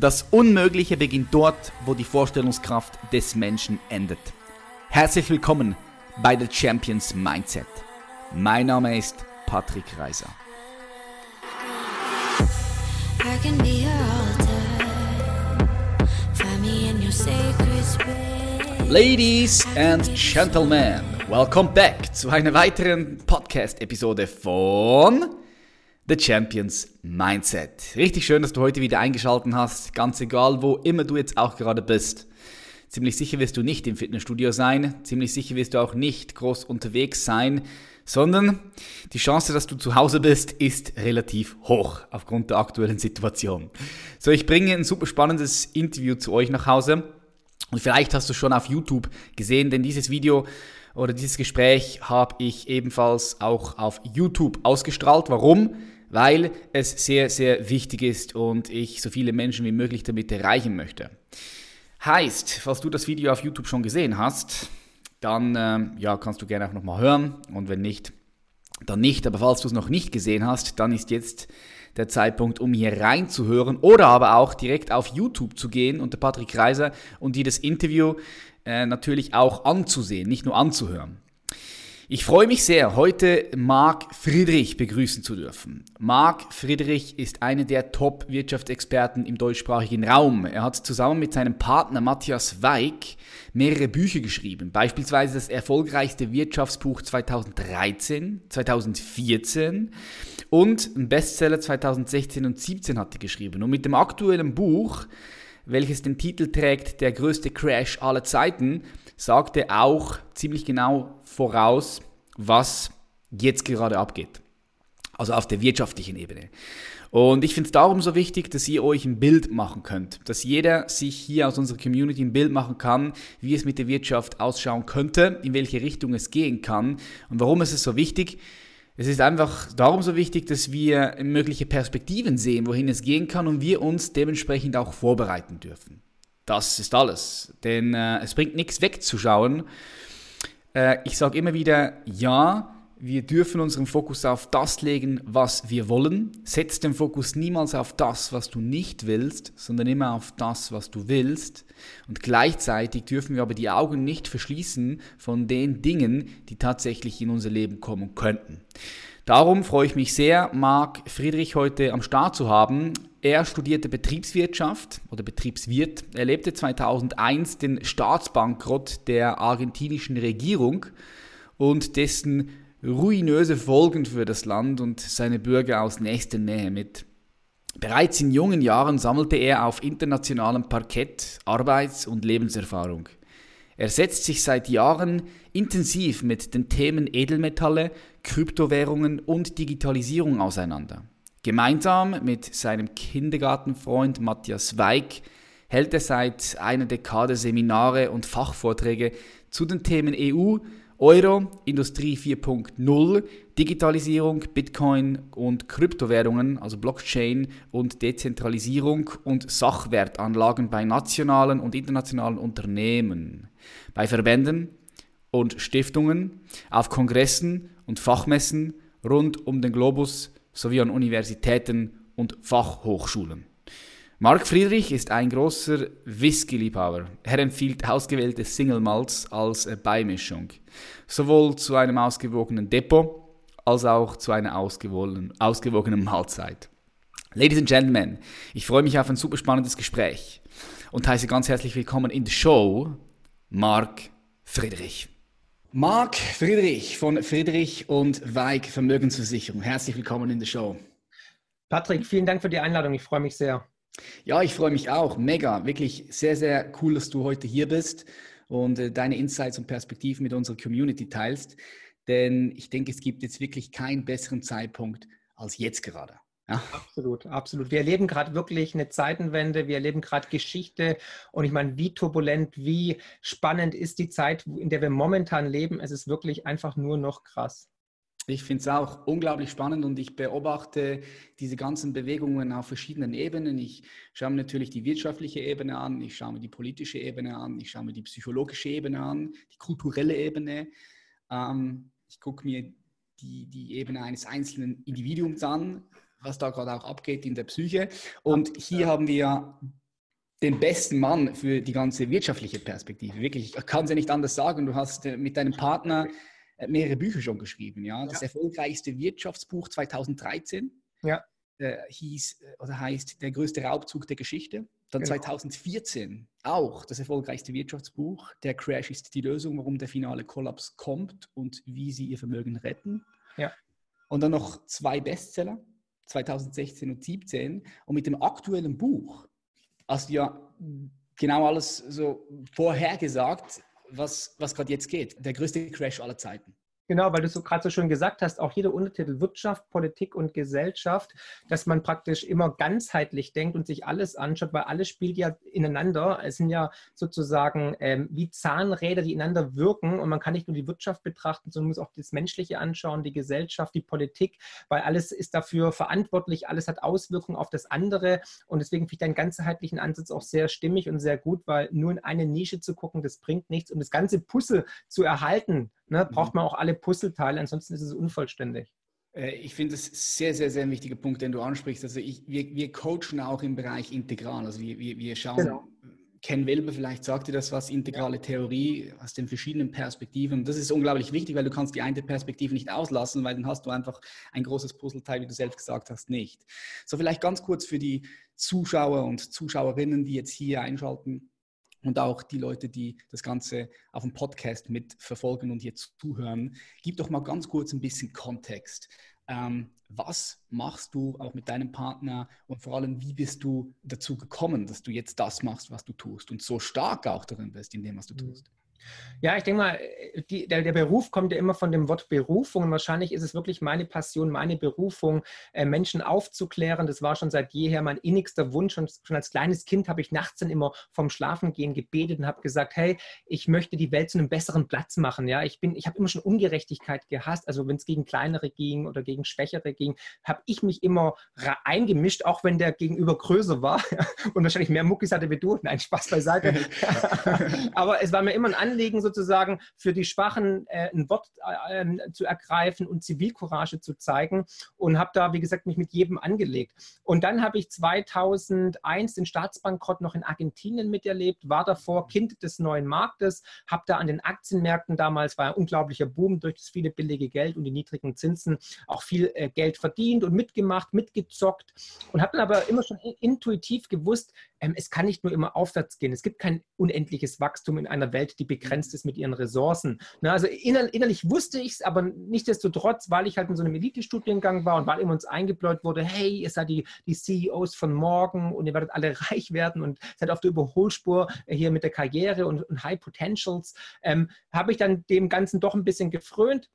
Das Unmögliche beginnt dort, wo die Vorstellungskraft des Menschen endet. Herzlich willkommen bei The Champions Mindset. Mein Name ist Patrick Reiser. Ladies and Gentlemen, welcome back zu einer weiteren Podcast-Episode von The Champions Mindset. Richtig schön, dass du heute wieder eingeschaltet hast, ganz egal, wo immer du jetzt auch gerade bist. Ziemlich sicher wirst du nicht im Fitnessstudio sein, ziemlich sicher wirst du auch nicht groß unterwegs sein, sondern die Chance, dass du zu Hause bist, ist relativ hoch aufgrund der aktuellen Situation. So, ich bringe ein super spannendes Interview zu euch nach Hause und vielleicht hast du schon auf YouTube gesehen, denn dieses Video oder dieses Gespräch habe ich ebenfalls auch auf YouTube ausgestrahlt. Warum? Weil es sehr, sehr wichtig ist und ich so viele Menschen wie möglich damit erreichen möchte. Heißt, falls du das Video auf YouTube schon gesehen hast, dann äh, ja, kannst du gerne auch nochmal hören und wenn nicht, dann nicht. Aber falls du es noch nicht gesehen hast, dann ist jetzt der Zeitpunkt, um hier reinzuhören oder aber auch direkt auf YouTube zu gehen unter Patrick Reiser und dir das Interview äh, natürlich auch anzusehen, nicht nur anzuhören. Ich freue mich sehr, heute Marc Friedrich begrüßen zu dürfen. Marc Friedrich ist einer der Top-Wirtschaftsexperten im deutschsprachigen Raum. Er hat zusammen mit seinem Partner Matthias Weig mehrere Bücher geschrieben, beispielsweise das erfolgreichste Wirtschaftsbuch 2013, 2014 und ein Bestseller 2016 und 2017 hat er geschrieben. Und mit dem aktuellen Buch welches den Titel trägt Der größte Crash aller Zeiten, sagte auch ziemlich genau voraus, was jetzt gerade abgeht. Also auf der wirtschaftlichen Ebene. Und ich finde es darum so wichtig, dass ihr euch ein Bild machen könnt, dass jeder sich hier aus unserer Community ein Bild machen kann, wie es mit der Wirtschaft ausschauen könnte, in welche Richtung es gehen kann. Und warum ist es so wichtig? Es ist einfach darum so wichtig, dass wir mögliche Perspektiven sehen, wohin es gehen kann und wir uns dementsprechend auch vorbereiten dürfen. Das ist alles. Denn äh, es bringt nichts wegzuschauen. Äh, ich sage immer wieder, ja, wir dürfen unseren Fokus auf das legen, was wir wollen. Setz den Fokus niemals auf das, was du nicht willst, sondern immer auf das, was du willst. Und gleichzeitig dürfen wir aber die Augen nicht verschließen von den Dingen, die tatsächlich in unser Leben kommen könnten. Darum freue ich mich sehr, Marc Friedrich heute am Start zu haben. Er studierte Betriebswirtschaft oder Betriebswirt. Er lebte 2001 den Staatsbankrott der argentinischen Regierung und dessen ruinöse Folgen für das Land und seine Bürger aus nächster Nähe mit. Bereits in jungen Jahren sammelte er auf internationalem Parkett Arbeits- und Lebenserfahrung. Er setzt sich seit Jahren intensiv mit den Themen Edelmetalle, Kryptowährungen und Digitalisierung auseinander. Gemeinsam mit seinem Kindergartenfreund Matthias Weig hält er seit einer Dekade Seminare und Fachvorträge zu den Themen EU, Euro, Industrie 4.0, Digitalisierung, Bitcoin und Kryptowährungen, also Blockchain und Dezentralisierung und Sachwertanlagen bei nationalen und internationalen Unternehmen, bei Verbänden und Stiftungen, auf Kongressen und Fachmessen rund um den Globus sowie an Universitäten und Fachhochschulen. Mark Friedrich ist ein großer Whisky-Liebhaber. Er empfiehlt ausgewählte Single Malts als Beimischung, sowohl zu einem ausgewogenen Depot als auch zu einer ausgewogenen, ausgewogenen Mahlzeit. Ladies and Gentlemen, ich freue mich auf ein super spannendes Gespräch und heiße ganz herzlich willkommen in der Show Mark Friedrich. Mark Friedrich von Friedrich und Weig Vermögensversicherung. Herzlich willkommen in der Show. Patrick, vielen Dank für die Einladung. Ich freue mich sehr. Ja, ich freue mich auch. Mega. Wirklich sehr, sehr cool, dass du heute hier bist und äh, deine Insights und Perspektiven mit unserer Community teilst. Denn ich denke, es gibt jetzt wirklich keinen besseren Zeitpunkt als jetzt gerade. Ja. Absolut, absolut. Wir erleben gerade wirklich eine Zeitenwende, wir erleben gerade Geschichte und ich meine, wie turbulent, wie spannend ist die Zeit, in der wir momentan leben. Es ist wirklich einfach nur noch krass. Ich finde es auch unglaublich spannend und ich beobachte diese ganzen Bewegungen auf verschiedenen Ebenen. Ich schaue mir natürlich die wirtschaftliche Ebene an, ich schaue mir die politische Ebene an, ich schaue mir die psychologische Ebene an, die kulturelle Ebene. Ähm, ich gucke mir die, die Ebene eines einzelnen Individuums an, was da gerade auch abgeht in der Psyche. Und hier haben wir den besten Mann für die ganze wirtschaftliche Perspektive. Wirklich, ich kann es ja nicht anders sagen. Du hast äh, mit deinem Partner äh, mehrere Bücher schon geschrieben. Ja? Das ja. erfolgreichste Wirtschaftsbuch 2013 ja. äh, hieß äh, oder heißt Der größte Raubzug der Geschichte. Dann genau. 2014 auch das erfolgreichste Wirtschaftsbuch Der Crash ist die Lösung, warum der finale Kollaps kommt und wie sie ihr Vermögen retten. Ja. Und dann noch zwei Bestseller, 2016 und 2017. Und mit dem aktuellen Buch hast du ja genau alles so vorhergesagt, was, was gerade jetzt geht. Der größte Crash aller Zeiten. Genau, weil du so gerade so schön gesagt hast, auch jeder Untertitel Wirtschaft, Politik und Gesellschaft, dass man praktisch immer ganzheitlich denkt und sich alles anschaut, weil alles spielt ja ineinander. Es sind ja sozusagen ähm, wie Zahnräder, die ineinander wirken. Und man kann nicht nur die Wirtschaft betrachten, sondern muss auch das Menschliche anschauen, die Gesellschaft, die Politik, weil alles ist dafür verantwortlich, alles hat Auswirkungen auf das andere. Und deswegen finde ich deinen ganzheitlichen Ansatz auch sehr stimmig und sehr gut, weil nur in eine Nische zu gucken, das bringt nichts. Und das ganze Puzzle zu erhalten, ne, braucht mhm. man auch alle Puzzleteile, ansonsten ist es unvollständig. Äh, ich finde es sehr, sehr, sehr wichtiger Punkt, den du ansprichst. Also ich, wir, wir coachen auch im Bereich Integral. Also wir, wir, wir schauen, genau. Ken Wilber, vielleicht sagt dir das was, integrale Theorie aus den verschiedenen Perspektiven. Das ist unglaublich wichtig, weil du kannst die eine Perspektive nicht auslassen, weil dann hast du einfach ein großes Puzzleteil, wie du selbst gesagt hast, nicht. So vielleicht ganz kurz für die Zuschauer und Zuschauerinnen, die jetzt hier einschalten und auch die Leute, die das Ganze auf dem Podcast mitverfolgen und jetzt zuhören, gib doch mal ganz kurz ein bisschen Kontext. Ähm, was machst du auch mit deinem Partner und vor allem, wie bist du dazu gekommen, dass du jetzt das machst, was du tust und so stark auch darin bist in dem, was du mhm. tust? Ja, ich denke mal, die, der, der, Beruf kommt ja immer von dem Wort Berufung. Und wahrscheinlich ist es wirklich meine Passion, meine Berufung, äh, Menschen aufzuklären. Das war schon seit jeher mein innigster Wunsch. Und schon als kleines Kind habe ich nachts dann immer vom Schlafengehen gebetet und habe gesagt, hey, ich möchte die Welt zu einem besseren Platz machen. Ja, ich bin, ich habe immer schon Ungerechtigkeit gehasst. Also wenn es gegen kleinere ging oder gegen Schwächere ging, habe ich mich immer eingemischt, auch wenn der Gegenüber größer war und wahrscheinlich mehr Muckis hatte wie du. Nein, Spaß beiseite. Aber es war mir immer ein Anliegen, sozusagen für die Schwachen äh, ein Wort äh, ähm, zu ergreifen und Zivilcourage zu zeigen und habe da, wie gesagt, mich mit jedem angelegt. Und dann habe ich 2001 den Staatsbankrott noch in Argentinien miterlebt, war davor Kind des neuen Marktes, habe da an den Aktienmärkten damals, war ein unglaublicher Boom durch das viele billige Geld und die niedrigen Zinsen, auch viel äh, Geld verdient und mitgemacht, mitgezockt und habe dann aber immer schon intuitiv gewusst, ähm, es kann nicht nur immer aufwärts gehen. Es gibt kein unendliches Wachstum in einer Welt, die begrenzt ist mit ihren Ressourcen. Na, also inner, innerlich wusste ich es, aber nichtsdestotrotz, weil ich halt in so einem Elite-Studiengang war und weil immer uns eingebläut wurde, hey, ihr seid die, die CEOs von morgen und ihr werdet alle reich werden und seid auf der Überholspur hier mit der Karriere und, und High Potentials, ähm, habe ich dann dem Ganzen doch ein bisschen gefrönt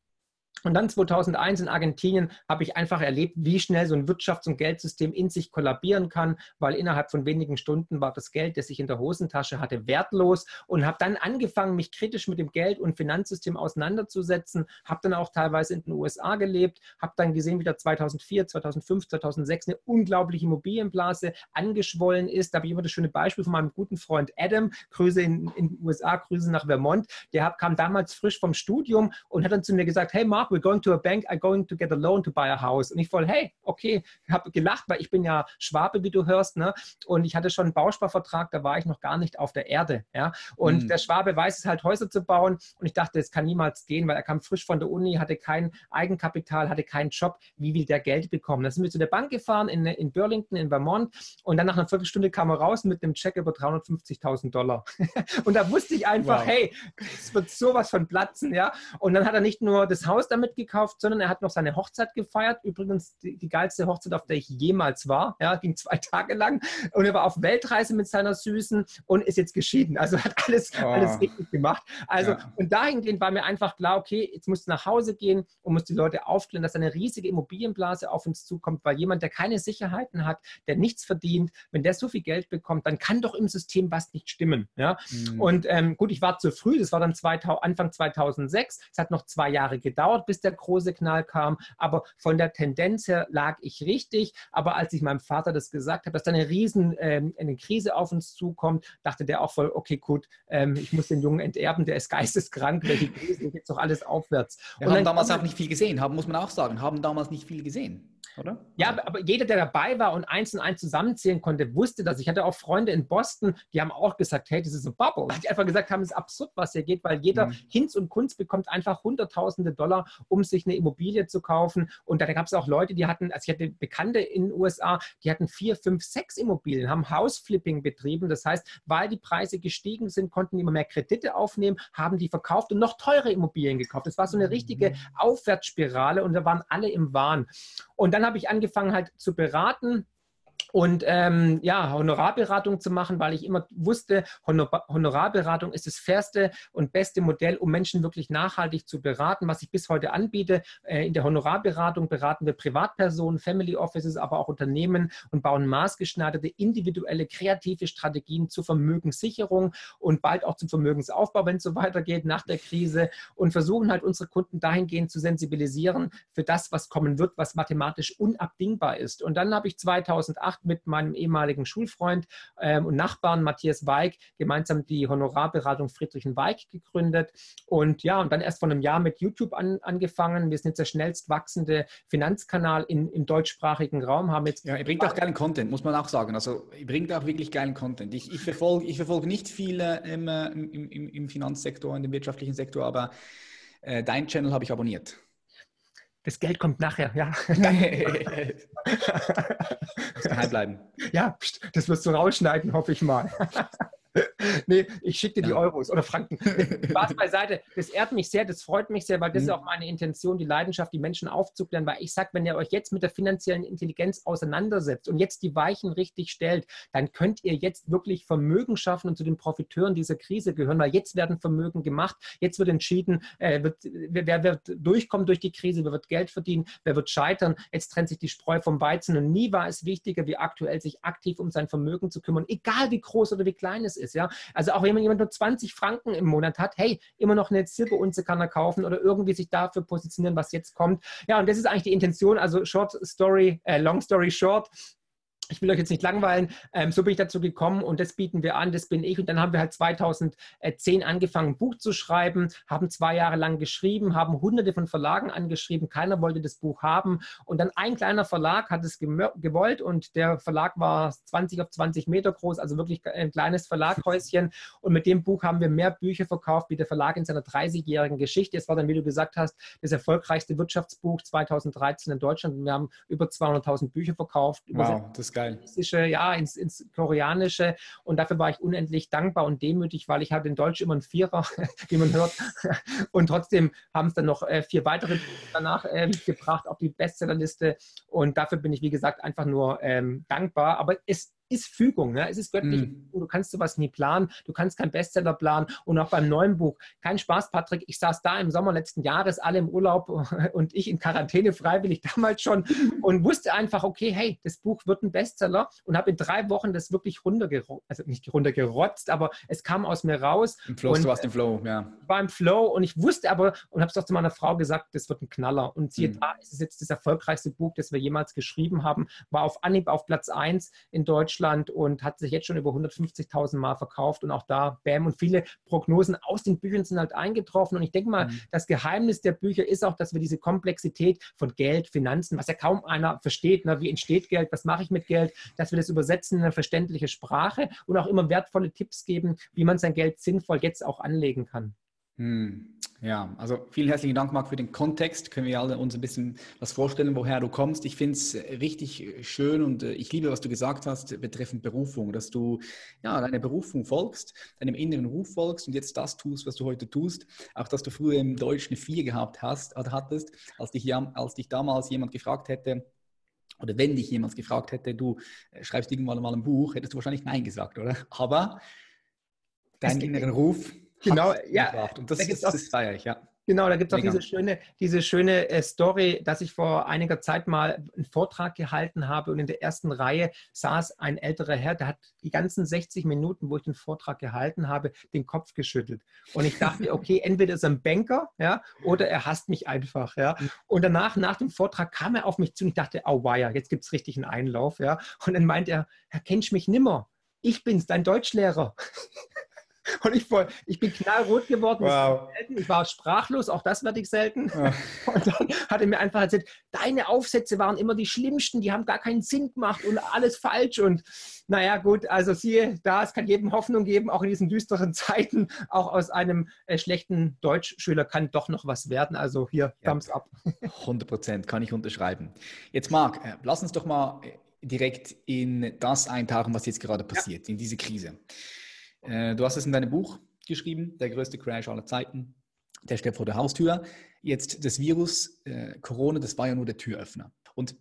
und dann 2001 in Argentinien habe ich einfach erlebt, wie schnell so ein Wirtschafts- und Geldsystem in sich kollabieren kann, weil innerhalb von wenigen Stunden war das Geld, das ich in der Hosentasche hatte, wertlos und habe dann angefangen, mich kritisch mit dem Geld- und Finanzsystem auseinanderzusetzen, habe dann auch teilweise in den USA gelebt, habe dann gesehen, wie da 2004, 2005, 2006 eine unglaubliche Immobilienblase angeschwollen ist. Da habe ich immer das schöne Beispiel von meinem guten Freund Adam, Grüße in, in den USA, Grüße nach Vermont, der kam damals frisch vom Studium und hat dann zu mir gesagt, hey Mark, we're going to a bank, I'm going to get a loan to buy a house. Und ich voll, hey, okay, habe gelacht, weil ich bin ja Schwabe, wie du hörst, ne? Und ich hatte schon einen Bausparvertrag, da war ich noch gar nicht auf der Erde, ja? Und mhm. der Schwabe weiß es halt, Häuser zu bauen. Und ich dachte, es kann niemals gehen, weil er kam frisch von der Uni, hatte kein Eigenkapital, hatte keinen Job. Wie will der Geld bekommen? Da sind wir zu der Bank gefahren in, in Burlington, in Vermont. Und dann nach einer Viertelstunde kam er raus mit einem Check über 350.000 Dollar. und da wusste ich einfach, wow. hey, es wird sowas von platzen, ja? Und dann hat er nicht nur das Haus damit gekauft, sondern er hat noch seine Hochzeit gefeiert. Übrigens die, die geilste Hochzeit, auf der ich jemals war. Ja, ging zwei Tage lang. Und er war auf Weltreise mit seiner Süßen und ist jetzt geschieden. Also hat alles, oh. alles richtig gemacht. Also, ja. und dahingehend war mir einfach klar, okay, jetzt musst du nach Hause gehen und musst die Leute aufklären, dass eine riesige Immobilienblase auf uns zukommt, weil jemand, der keine Sicherheiten hat, der nichts verdient, wenn der so viel Geld bekommt, dann kann doch im System was nicht stimmen. Ja? Mhm. Und ähm, gut, ich war zu früh, das war dann 2000, Anfang 2006. Es hat noch zwei Jahre gedauert, bis der große Knall kam. Aber von der Tendenz her lag ich richtig. Aber als ich meinem Vater das gesagt habe, dass da eine riesen ähm, eine Krise auf uns zukommt, dachte der auch voll, okay, gut, ähm, ich muss den Jungen enterben, der ist geisteskrank, welche Krise, geht doch alles aufwärts. Wir und haben damals auch nicht viel gesehen, haben, muss man auch sagen, haben damals nicht viel gesehen. Oder? Ja, aber jeder, der dabei war und eins und eins zusammenzählen konnte, wusste das. Ich hatte auch Freunde in Boston, die haben auch gesagt, hey, das ist ein Bubble. Die einfach gesagt haben, es ist absurd, was hier geht, weil jeder mhm. Hinz und Kunst bekommt einfach hunderttausende Dollar, um sich eine Immobilie zu kaufen. Und da gab es auch Leute, die hatten, also ich hatte Bekannte in den USA, die hatten vier, fünf, sechs Immobilien, haben Hausflipping betrieben. Das heißt, weil die Preise gestiegen sind, konnten die immer mehr Kredite aufnehmen, haben die verkauft und noch teure Immobilien gekauft. Das war so eine richtige mhm. Aufwärtsspirale und da waren alle im Wahn. Und dann habe ich angefangen halt zu beraten und ähm, ja, Honorarberatung zu machen, weil ich immer wusste, Honor Honorarberatung ist das fairste und beste Modell, um Menschen wirklich nachhaltig zu beraten, was ich bis heute anbiete. Äh, in der Honorarberatung beraten wir Privatpersonen, Family Offices, aber auch Unternehmen und bauen maßgeschneiderte, individuelle, kreative Strategien zur Vermögenssicherung und bald auch zum Vermögensaufbau, wenn es so weitergeht nach der Krise und versuchen halt unsere Kunden dahingehend zu sensibilisieren für das, was kommen wird, was mathematisch unabdingbar ist. Und dann habe ich 2008 mit meinem ehemaligen Schulfreund ähm, und Nachbarn Matthias Weig gemeinsam die Honorarberatung Friedrichen Weig gegründet. Und ja, und dann erst vor einem Jahr mit YouTube an, angefangen. Wir sind jetzt der schnellst wachsende Finanzkanal in, im deutschsprachigen Raum. Haben jetzt ja, ihr bringt auch geilen Content, muss man auch sagen. Also ihr bringt auch wirklich geilen Content. Ich, ich verfolge ich verfolg nicht viele im, im, im, im Finanzsektor, in dem wirtschaftlichen Sektor, aber äh, dein Channel habe ich abonniert. Das Geld kommt nachher, ja. Geheim bleiben. Ja, das wirst du rausschneiden, hoffe ich mal. nee, ich schicke dir die Euros oder Franken. Spaß beiseite. Das ehrt mich sehr, das freut mich sehr, weil das mhm. ist auch meine Intention, die Leidenschaft, die Menschen aufzuklären. Weil ich sage, wenn ihr euch jetzt mit der finanziellen Intelligenz auseinandersetzt und jetzt die Weichen richtig stellt, dann könnt ihr jetzt wirklich Vermögen schaffen und zu den Profiteuren dieser Krise gehören, weil jetzt werden Vermögen gemacht, jetzt wird entschieden, äh, wird, wer wird durchkommen durch die Krise, wer wird Geld verdienen, wer wird scheitern. Jetzt trennt sich die Spreu vom Weizen und nie war es wichtiger, wie aktuell sich aktiv um sein Vermögen zu kümmern, egal wie groß oder wie klein es ist ist. Ja? Also auch wenn jemand nur 20 Franken im Monat hat, hey, immer noch eine Silberunze kann er kaufen oder irgendwie sich dafür positionieren, was jetzt kommt. Ja, und das ist eigentlich die Intention. Also Short Story, äh, Long Story Short ich will euch jetzt nicht langweilen, ähm, so bin ich dazu gekommen und das bieten wir an, das bin ich. Und dann haben wir halt 2010 angefangen, ein Buch zu schreiben, haben zwei Jahre lang geschrieben, haben hunderte von Verlagen angeschrieben, keiner wollte das Buch haben. Und dann ein kleiner Verlag hat es gewollt und der Verlag war 20 auf 20 Meter groß, also wirklich ein kleines Verlaghäuschen. Und mit dem Buch haben wir mehr Bücher verkauft wie der Verlag in seiner 30-jährigen Geschichte. Es war dann, wie du gesagt hast, das erfolgreichste Wirtschaftsbuch 2013 in Deutschland. Wir haben über 200.000 Bücher verkauft. Wow, das geil. Ja, ins, ins Koreanische. Und dafür war ich unendlich dankbar und demütig, weil ich hatte in Deutsch immer einen Vierer, wie man hört. Und trotzdem haben es dann noch äh, vier weitere danach äh, gebracht auf die Bestsellerliste. Und dafür bin ich, wie gesagt, einfach nur ähm, dankbar. Aber es ist Fügung. Ne? Es ist göttlich. Mm. Du kannst sowas nie planen. Du kannst keinen Bestseller planen. Und auch beim neuen Buch. Kein Spaß, Patrick. Ich saß da im Sommer letzten Jahres, alle im Urlaub und ich in Quarantäne freiwillig damals schon und wusste einfach, okay, hey, das Buch wird ein Bestseller und habe in drei Wochen das wirklich runtergerotzt, also nicht runtergerotzt, aber es kam aus mir raus. Im Flow, und, du warst im Flow, ja. War im Flow und ich wusste aber und habe es doch zu meiner Frau gesagt, das wird ein Knaller. Und siehe mm. da, ist es jetzt das erfolgreichste Buch, das wir jemals geschrieben haben, war auf Anhieb auf Platz 1 in Deutschland Deutschland und hat sich jetzt schon über 150.000 Mal verkauft und auch da, bam, und viele Prognosen aus den Büchern sind halt eingetroffen und ich denke mal, mhm. das Geheimnis der Bücher ist auch, dass wir diese Komplexität von Geld, Finanzen, was ja kaum einer versteht, ne, wie entsteht Geld, was mache ich mit Geld, dass wir das übersetzen in eine verständliche Sprache und auch immer wertvolle Tipps geben, wie man sein Geld sinnvoll jetzt auch anlegen kann. Hm, ja, also vielen herzlichen Dank, Marc, für den Kontext. Können wir alle uns ein bisschen was vorstellen, woher du kommst. Ich finde es richtig schön und äh, ich liebe, was du gesagt hast betreffend Berufung, dass du ja deiner Berufung folgst, deinem inneren Ruf folgst und jetzt das tust, was du heute tust. Auch, dass du früher im Deutsch eine 4 gehabt hast, oder hattest, als dich, als dich damals jemand gefragt hätte, oder wenn dich jemand gefragt hätte, du äh, schreibst irgendwann mal ein Buch, hättest du wahrscheinlich Nein gesagt, oder? Aber deinen inneren Ruf Genau, ja. Und das, da ist, das feiere ich, ja. Genau, da gibt es auch diese schöne, diese schöne äh, Story, dass ich vor einiger Zeit mal einen Vortrag gehalten habe und in der ersten Reihe saß ein älterer Herr, der hat die ganzen 60 Minuten, wo ich den Vortrag gehalten habe, den Kopf geschüttelt. Und ich dachte, okay, entweder ist er ein Banker, ja, oder er hasst mich einfach, ja. Und danach, nach dem Vortrag, kam er auf mich zu und ich dachte, oh weia, jetzt gibt es richtig einen Einlauf, ja. Und dann meint er, Herr, kennst mich nimmer? Ich bin's, dein Deutschlehrer. Und ich, ich bin knallrot geworden. Wow. Ich war sprachlos, auch das werde ich selten. Ja. Und dann hat er mir einfach erzählt, deine Aufsätze waren immer die schlimmsten, die haben gar keinen Sinn gemacht und alles falsch. Und naja, gut, also siehe da, es kann jedem Hoffnung geben, auch in diesen düsteren Zeiten, auch aus einem äh, schlechten Deutschschüler kann doch noch was werden. Also hier, ja. Thumbs up. 100 Prozent, kann ich unterschreiben. Jetzt Marc, äh, lass uns doch mal äh, direkt in das eintauchen, was jetzt gerade passiert, ja. in diese Krise. Äh, du hast es in deinem Buch geschrieben, der größte Crash aller Zeiten, der steht vor der Haustür. Jetzt das Virus, äh, Corona, das war ja nur der Türöffner. Und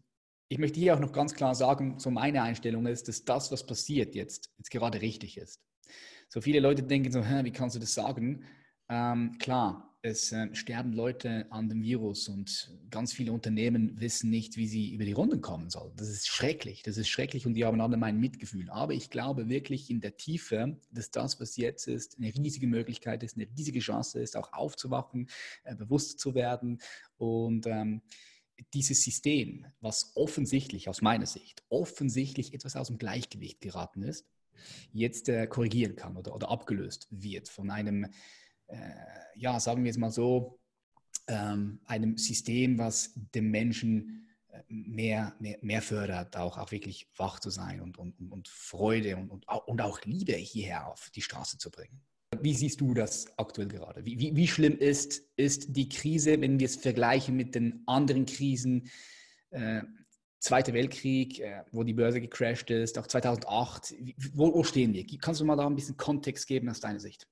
ich möchte hier auch noch ganz klar sagen, so meine Einstellung ist, dass das, was passiert jetzt, jetzt gerade richtig ist. So viele Leute denken so, Hä, wie kannst du das sagen? Ähm, klar, es äh, sterben Leute an dem Virus und ganz viele Unternehmen wissen nicht, wie sie über die Runden kommen sollen. Das ist schrecklich, das ist schrecklich und die haben alle mein Mitgefühl. Aber ich glaube wirklich in der Tiefe, dass das, was jetzt ist, eine riesige Möglichkeit ist, eine riesige Chance ist, auch aufzuwachen, äh, bewusst zu werden und ähm, dieses System, was offensichtlich aus meiner Sicht, offensichtlich etwas aus dem Gleichgewicht geraten ist, jetzt äh, korrigieren kann oder, oder abgelöst wird von einem ja, sagen wir es mal so, ähm, einem System, was dem Menschen äh, mehr, mehr, mehr fördert, auch, auch wirklich wach zu sein und, und, und Freude und, und, und auch Liebe hierher auf die Straße zu bringen. Wie siehst du das aktuell gerade? Wie, wie, wie schlimm ist, ist die Krise, wenn wir es vergleichen mit den anderen Krisen? Äh, Zweiter Weltkrieg, äh, wo die Börse gecrashed ist, auch 2008. Wo, wo, stehen wir? Kannst du mal da ein bisschen Kontext geben aus deiner Sicht?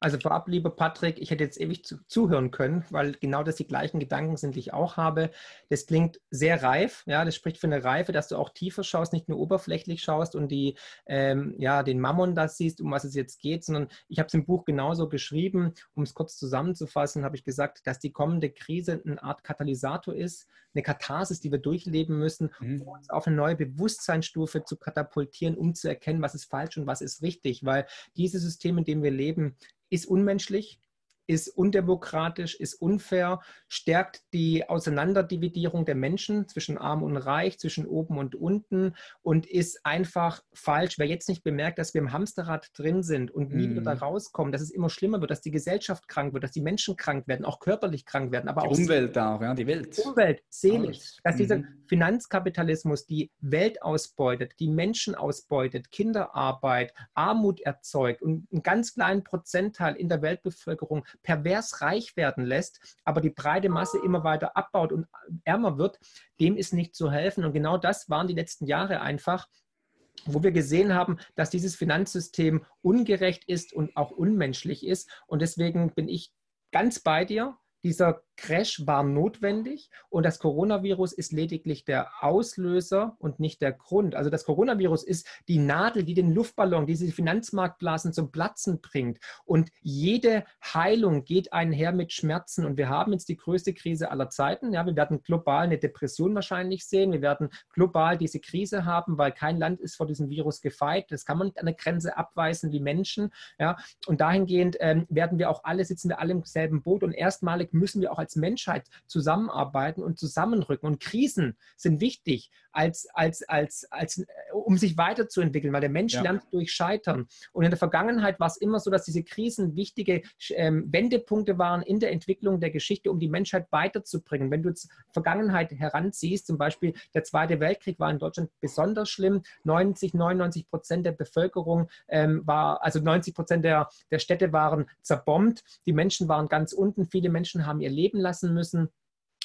Also vorab, lieber Patrick, ich hätte jetzt ewig zu, zuhören können, weil genau das die gleichen Gedanken sind, die ich auch habe. Das klingt sehr reif, ja, das spricht für eine Reife, dass du auch tiefer schaust, nicht nur oberflächlich schaust und die, ähm, ja, den Mammon da siehst, um was es jetzt geht, sondern ich habe es im Buch genauso geschrieben, um es kurz zusammenzufassen, habe ich gesagt, dass die kommende Krise eine Art Katalysator ist, eine Katharsis, die wir durchleben müssen, mhm. um uns auf eine neue Bewusstseinsstufe zu katapultieren, um zu erkennen, was ist falsch und was ist richtig, weil diese Systeme, in denen wir leben, ist unmenschlich ist undemokratisch, ist unfair, stärkt die Auseinanderdividierung der Menschen zwischen arm und reich, zwischen oben und unten und ist einfach falsch. Wer jetzt nicht bemerkt, dass wir im Hamsterrad drin sind und nie mm. wieder da rauskommen, dass es immer schlimmer wird, dass die Gesellschaft krank wird, dass die Menschen krank werden, auch körperlich krank werden, aber die auch Umwelt auch, ja, die Welt. Umwelt, seelisch, dass dieser mhm. Finanzkapitalismus die Welt ausbeutet, die Menschen ausbeutet, Kinderarbeit, Armut erzeugt und einen ganz kleinen Prozentteil in der Weltbevölkerung pervers reich werden lässt, aber die breite Masse immer weiter abbaut und ärmer wird, dem ist nicht zu helfen. Und genau das waren die letzten Jahre einfach wo wir gesehen haben, dass dieses Finanzsystem ungerecht ist und auch unmenschlich ist. Und deswegen bin ich ganz bei dir. Dieser Crash war notwendig und das Coronavirus ist lediglich der Auslöser und nicht der Grund. Also das Coronavirus ist die Nadel, die den Luftballon, diese Finanzmarktblasen zum Platzen bringt. Und jede Heilung geht einher mit Schmerzen. Und wir haben jetzt die größte Krise aller Zeiten. Ja, wir werden global eine Depression wahrscheinlich sehen. Wir werden global diese Krise haben, weil kein Land ist vor diesem Virus gefeit. Das kann man nicht an der Grenze abweisen wie Menschen. Ja, und dahingehend ähm, werden wir auch alle, sitzen wir alle im selben Boot. Und erstmalig müssen wir auch als als Menschheit zusammenarbeiten und zusammenrücken. Und Krisen sind wichtig, als, als, als, als, äh, um sich weiterzuentwickeln, weil der Mensch ja. lernt durch Scheitern. Und in der Vergangenheit war es immer so, dass diese Krisen wichtige ähm, Wendepunkte waren in der Entwicklung der Geschichte, um die Menschheit weiterzubringen. Wenn du jetzt Vergangenheit heranziehst, zum Beispiel der Zweite Weltkrieg war in Deutschland besonders schlimm. 90, 99 Prozent der Bevölkerung ähm, war, also 90 Prozent der, der Städte waren zerbombt. Die Menschen waren ganz unten. Viele Menschen haben ihr Leben lassen müssen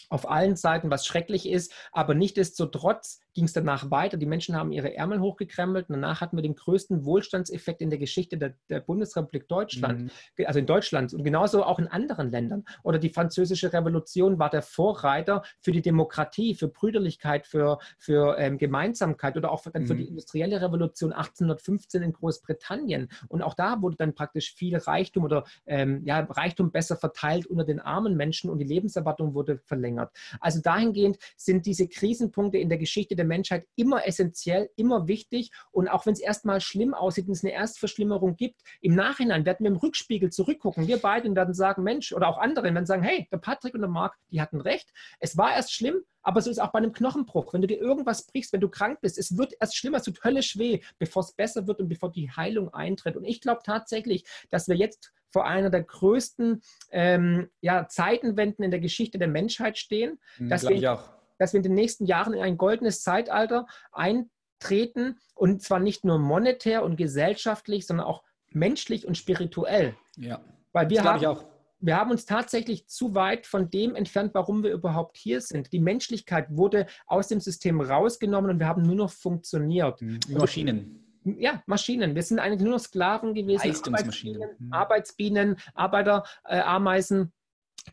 auf allen Seiten, was schrecklich ist, aber nichtsdestotrotz ging es danach weiter. Die Menschen haben ihre Ärmel hochgekrempelt. Danach hatten wir den größten Wohlstandseffekt in der Geschichte der, der Bundesrepublik Deutschland, mhm. also in Deutschland und genauso auch in anderen Ländern. Oder die französische Revolution war der Vorreiter für die Demokratie, für Brüderlichkeit, für, für ähm, Gemeinsamkeit oder auch für, mhm. für, die industrielle Revolution 1815 in Großbritannien. Und auch da wurde dann praktisch viel Reichtum oder ähm, ja, Reichtum besser verteilt unter den armen Menschen und die Lebenserwartung wurde verlängert. Also dahingehend sind diese Krisenpunkte in der Geschichte der der Menschheit immer essentiell, immer wichtig. Und auch wenn es erstmal schlimm aussieht und es eine Erstverschlimmerung gibt, im Nachhinein werden wir im Rückspiegel zurückgucken. Wir beide werden sagen, Mensch, oder auch andere werden sagen, hey, der Patrick und der Marc, die hatten recht. Es war erst schlimm, aber so ist auch bei einem Knochenbruch. Wenn du dir irgendwas brichst, wenn du krank bist, es wird erst schlimmer, es tut höllisch weh, bevor es besser wird und bevor die Heilung eintritt. Und ich glaube tatsächlich, dass wir jetzt vor einer der größten ähm, ja, Zeitenwenden in der Geschichte der Menschheit stehen. Mhm, dass, wir, dass wir in den nächsten Jahren in ein goldenes Zeitalter eintreten und zwar nicht nur monetär und gesellschaftlich, sondern auch menschlich und spirituell. Ja, Weil wir haben, ich auch wir haben uns tatsächlich zu weit von dem entfernt, warum wir überhaupt hier sind. Die Menschlichkeit wurde aus dem System rausgenommen und wir haben nur noch funktioniert. Mhm. Maschinen. Ja, Maschinen. Wir sind eigentlich nur noch Sklaven gewesen. Leistungsmaschinen. Arbeitsbienen, mhm. Arbeitsbienen Arbeiter, äh, Ameisen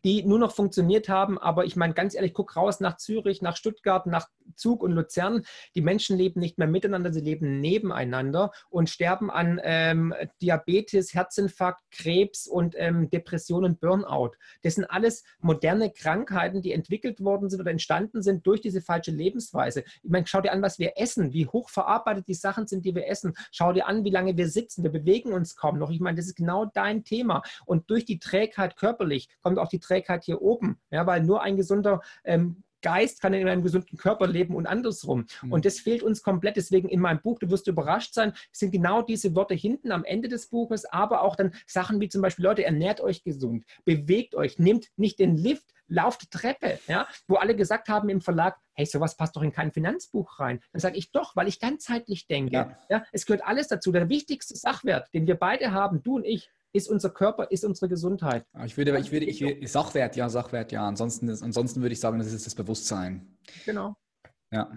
die nur noch funktioniert haben. Aber ich meine, ganz ehrlich, guck raus nach Zürich, nach Stuttgart, nach Zug und Luzern. Die Menschen leben nicht mehr miteinander, sie leben nebeneinander und sterben an ähm, Diabetes, Herzinfarkt, Krebs und ähm, Depression und Burnout. Das sind alles moderne Krankheiten, die entwickelt worden sind oder entstanden sind durch diese falsche Lebensweise. Ich meine, schau dir an, was wir essen, wie hoch verarbeitet die Sachen sind, die wir essen. Schau dir an, wie lange wir sitzen. Wir bewegen uns kaum noch. Ich meine, das ist genau dein Thema. Und durch die Trägheit körperlich kommt auch die Trägheit hier oben. Ja, weil nur ein gesunder ähm, Geist kann in einem gesunden Körper leben und andersrum. Mhm. Und das fehlt uns komplett. Deswegen in meinem Buch, du wirst überrascht sein, sind genau diese Worte hinten am Ende des Buches, aber auch dann Sachen wie zum Beispiel, Leute, ernährt euch gesund, bewegt euch, nehmt nicht den Lift, lauft Treppe, ja, wo alle gesagt haben im Verlag, hey, sowas passt doch in kein Finanzbuch rein. Dann sage ich doch, weil ich ganzheitlich denke. Ja. ja. es gehört alles dazu. Der wichtigste Sachwert, den wir beide haben, du und ich, ist unser Körper, ist unsere Gesundheit. Ich würde, ich würde, ich Sachwert, ja, Sachwert, ja. Ansonsten, ansonsten würde ich sagen, das ist das Bewusstsein. Genau. Ja.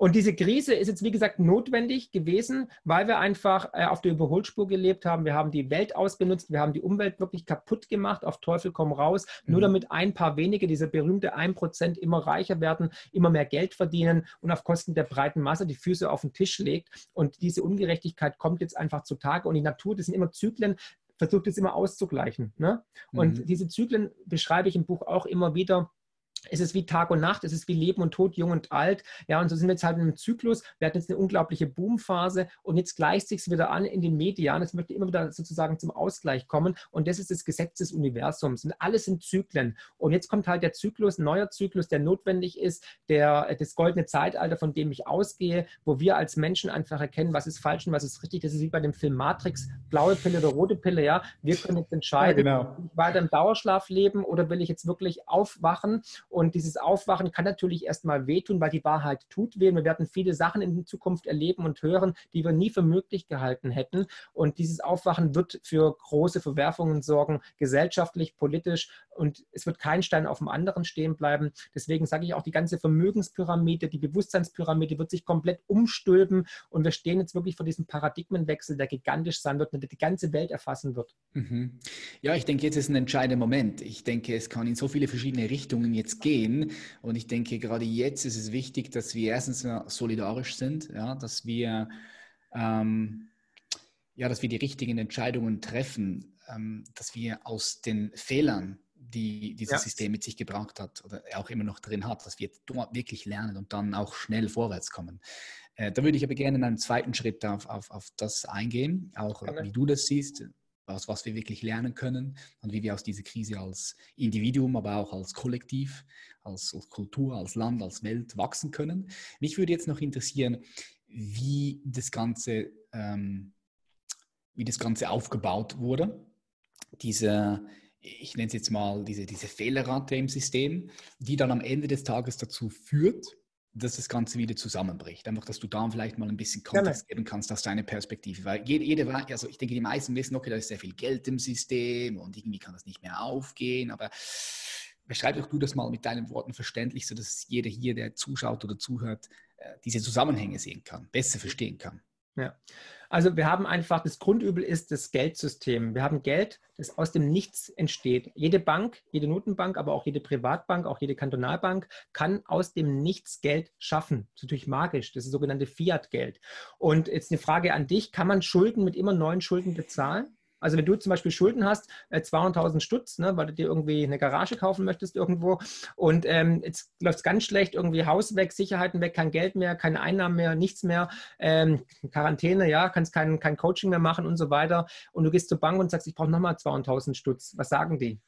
Und diese Krise ist jetzt, wie gesagt, notwendig gewesen, weil wir einfach äh, auf der Überholspur gelebt haben. Wir haben die Welt ausgenutzt, wir haben die Umwelt wirklich kaputt gemacht, auf Teufel komm raus, mhm. nur damit ein paar wenige, dieser berühmte 1% immer reicher werden, immer mehr Geld verdienen und auf Kosten der breiten Masse die Füße auf den Tisch legt. Und diese Ungerechtigkeit kommt jetzt einfach zutage. Und die Natur, das sind immer Zyklen, versucht es immer auszugleichen. Ne? Und mhm. diese Zyklen beschreibe ich im Buch auch immer wieder es ist wie Tag und Nacht, es ist wie Leben und Tod, jung und alt. Ja, und so sind wir jetzt halt in einem Zyklus. Wir hatten jetzt eine unglaubliche Boomphase und jetzt gleicht sich wieder an in den Medien. Es möchte immer wieder sozusagen zum Ausgleich kommen. Und das ist das Gesetz des Universums. Und alles sind Zyklen. Und jetzt kommt halt der Zyklus, ein neuer Zyklus, der notwendig ist, der, das goldene Zeitalter, von dem ich ausgehe, wo wir als Menschen einfach erkennen, was ist falsch und was ist richtig. Das ist wie bei dem Film Matrix, blaue Pille oder rote Pille. Ja, wir können jetzt entscheiden, ja, genau. will ich weiter im Dauerschlaf leben oder will ich jetzt wirklich aufwachen und dieses Aufwachen kann natürlich erstmal wehtun, weil die Wahrheit tut weh. Wir werden viele Sachen in Zukunft erleben und hören, die wir nie für möglich gehalten hätten. Und dieses Aufwachen wird für große Verwerfungen sorgen, gesellschaftlich, politisch. Und es wird kein Stein auf dem anderen stehen bleiben. Deswegen sage ich auch, die ganze Vermögenspyramide, die Bewusstseinspyramide wird sich komplett umstülpen. Und wir stehen jetzt wirklich vor diesem Paradigmenwechsel, der gigantisch sein wird und der die ganze Welt erfassen wird. Mhm. Ja, ich denke, jetzt ist ein entscheidender Moment. Ich denke, es kann in so viele verschiedene Richtungen jetzt gehen. Und ich denke, gerade jetzt ist es wichtig, dass wir erstens solidarisch sind, ja, dass wir, ähm, ja, dass wir die richtigen Entscheidungen treffen, ähm, dass wir aus den Fehlern, die dieses ja. System mit sich gebracht hat oder auch immer noch drin hat, dass wir dort wirklich lernen und dann auch schnell vorwärts kommen. Äh, da würde ich aber gerne in einem zweiten Schritt auf, auf, auf das eingehen, auch Gerne. wie du das siehst aus was wir wirklich lernen können und wie wir aus dieser Krise als Individuum, aber auch als Kollektiv, als, als Kultur, als Land, als Welt wachsen können. Mich würde jetzt noch interessieren, wie das Ganze, ähm, wie das Ganze aufgebaut wurde. Diese, ich nenne es jetzt mal diese, diese Fehlerrate im System, die dann am Ende des Tages dazu führt, dass das Ganze wieder zusammenbricht. Einfach, dass du da vielleicht mal ein bisschen Kontext geben kannst aus deiner Perspektive. Weil jede, jede, also ich denke, die meisten wissen, okay, da ist sehr viel Geld im System und irgendwie kann das nicht mehr aufgehen. Aber beschreib doch du das mal mit deinen Worten verständlich, sodass jeder hier, der zuschaut oder zuhört, äh, diese Zusammenhänge sehen kann, besser verstehen kann. Ja. Also wir haben einfach, das Grundübel ist das Geldsystem. Wir haben Geld, das aus dem Nichts entsteht. Jede Bank, jede Notenbank, aber auch jede Privatbank, auch jede Kantonalbank kann aus dem Nichts Geld schaffen. Das ist natürlich magisch. Das ist sogenannte Fiat-Geld. Und jetzt eine Frage an dich. Kann man Schulden mit immer neuen Schulden bezahlen? Also wenn du zum Beispiel Schulden hast, 200.000 äh, Stutz, ne, weil du dir irgendwie eine Garage kaufen möchtest irgendwo und ähm, jetzt läuft es ganz schlecht, irgendwie Haus weg, Sicherheiten weg, kein Geld mehr, keine Einnahmen mehr, nichts mehr, ähm, Quarantäne, ja, kannst kein, kein Coaching mehr machen und so weiter und du gehst zur Bank und sagst, ich brauche nochmal 200.000 Stutz. Was sagen die?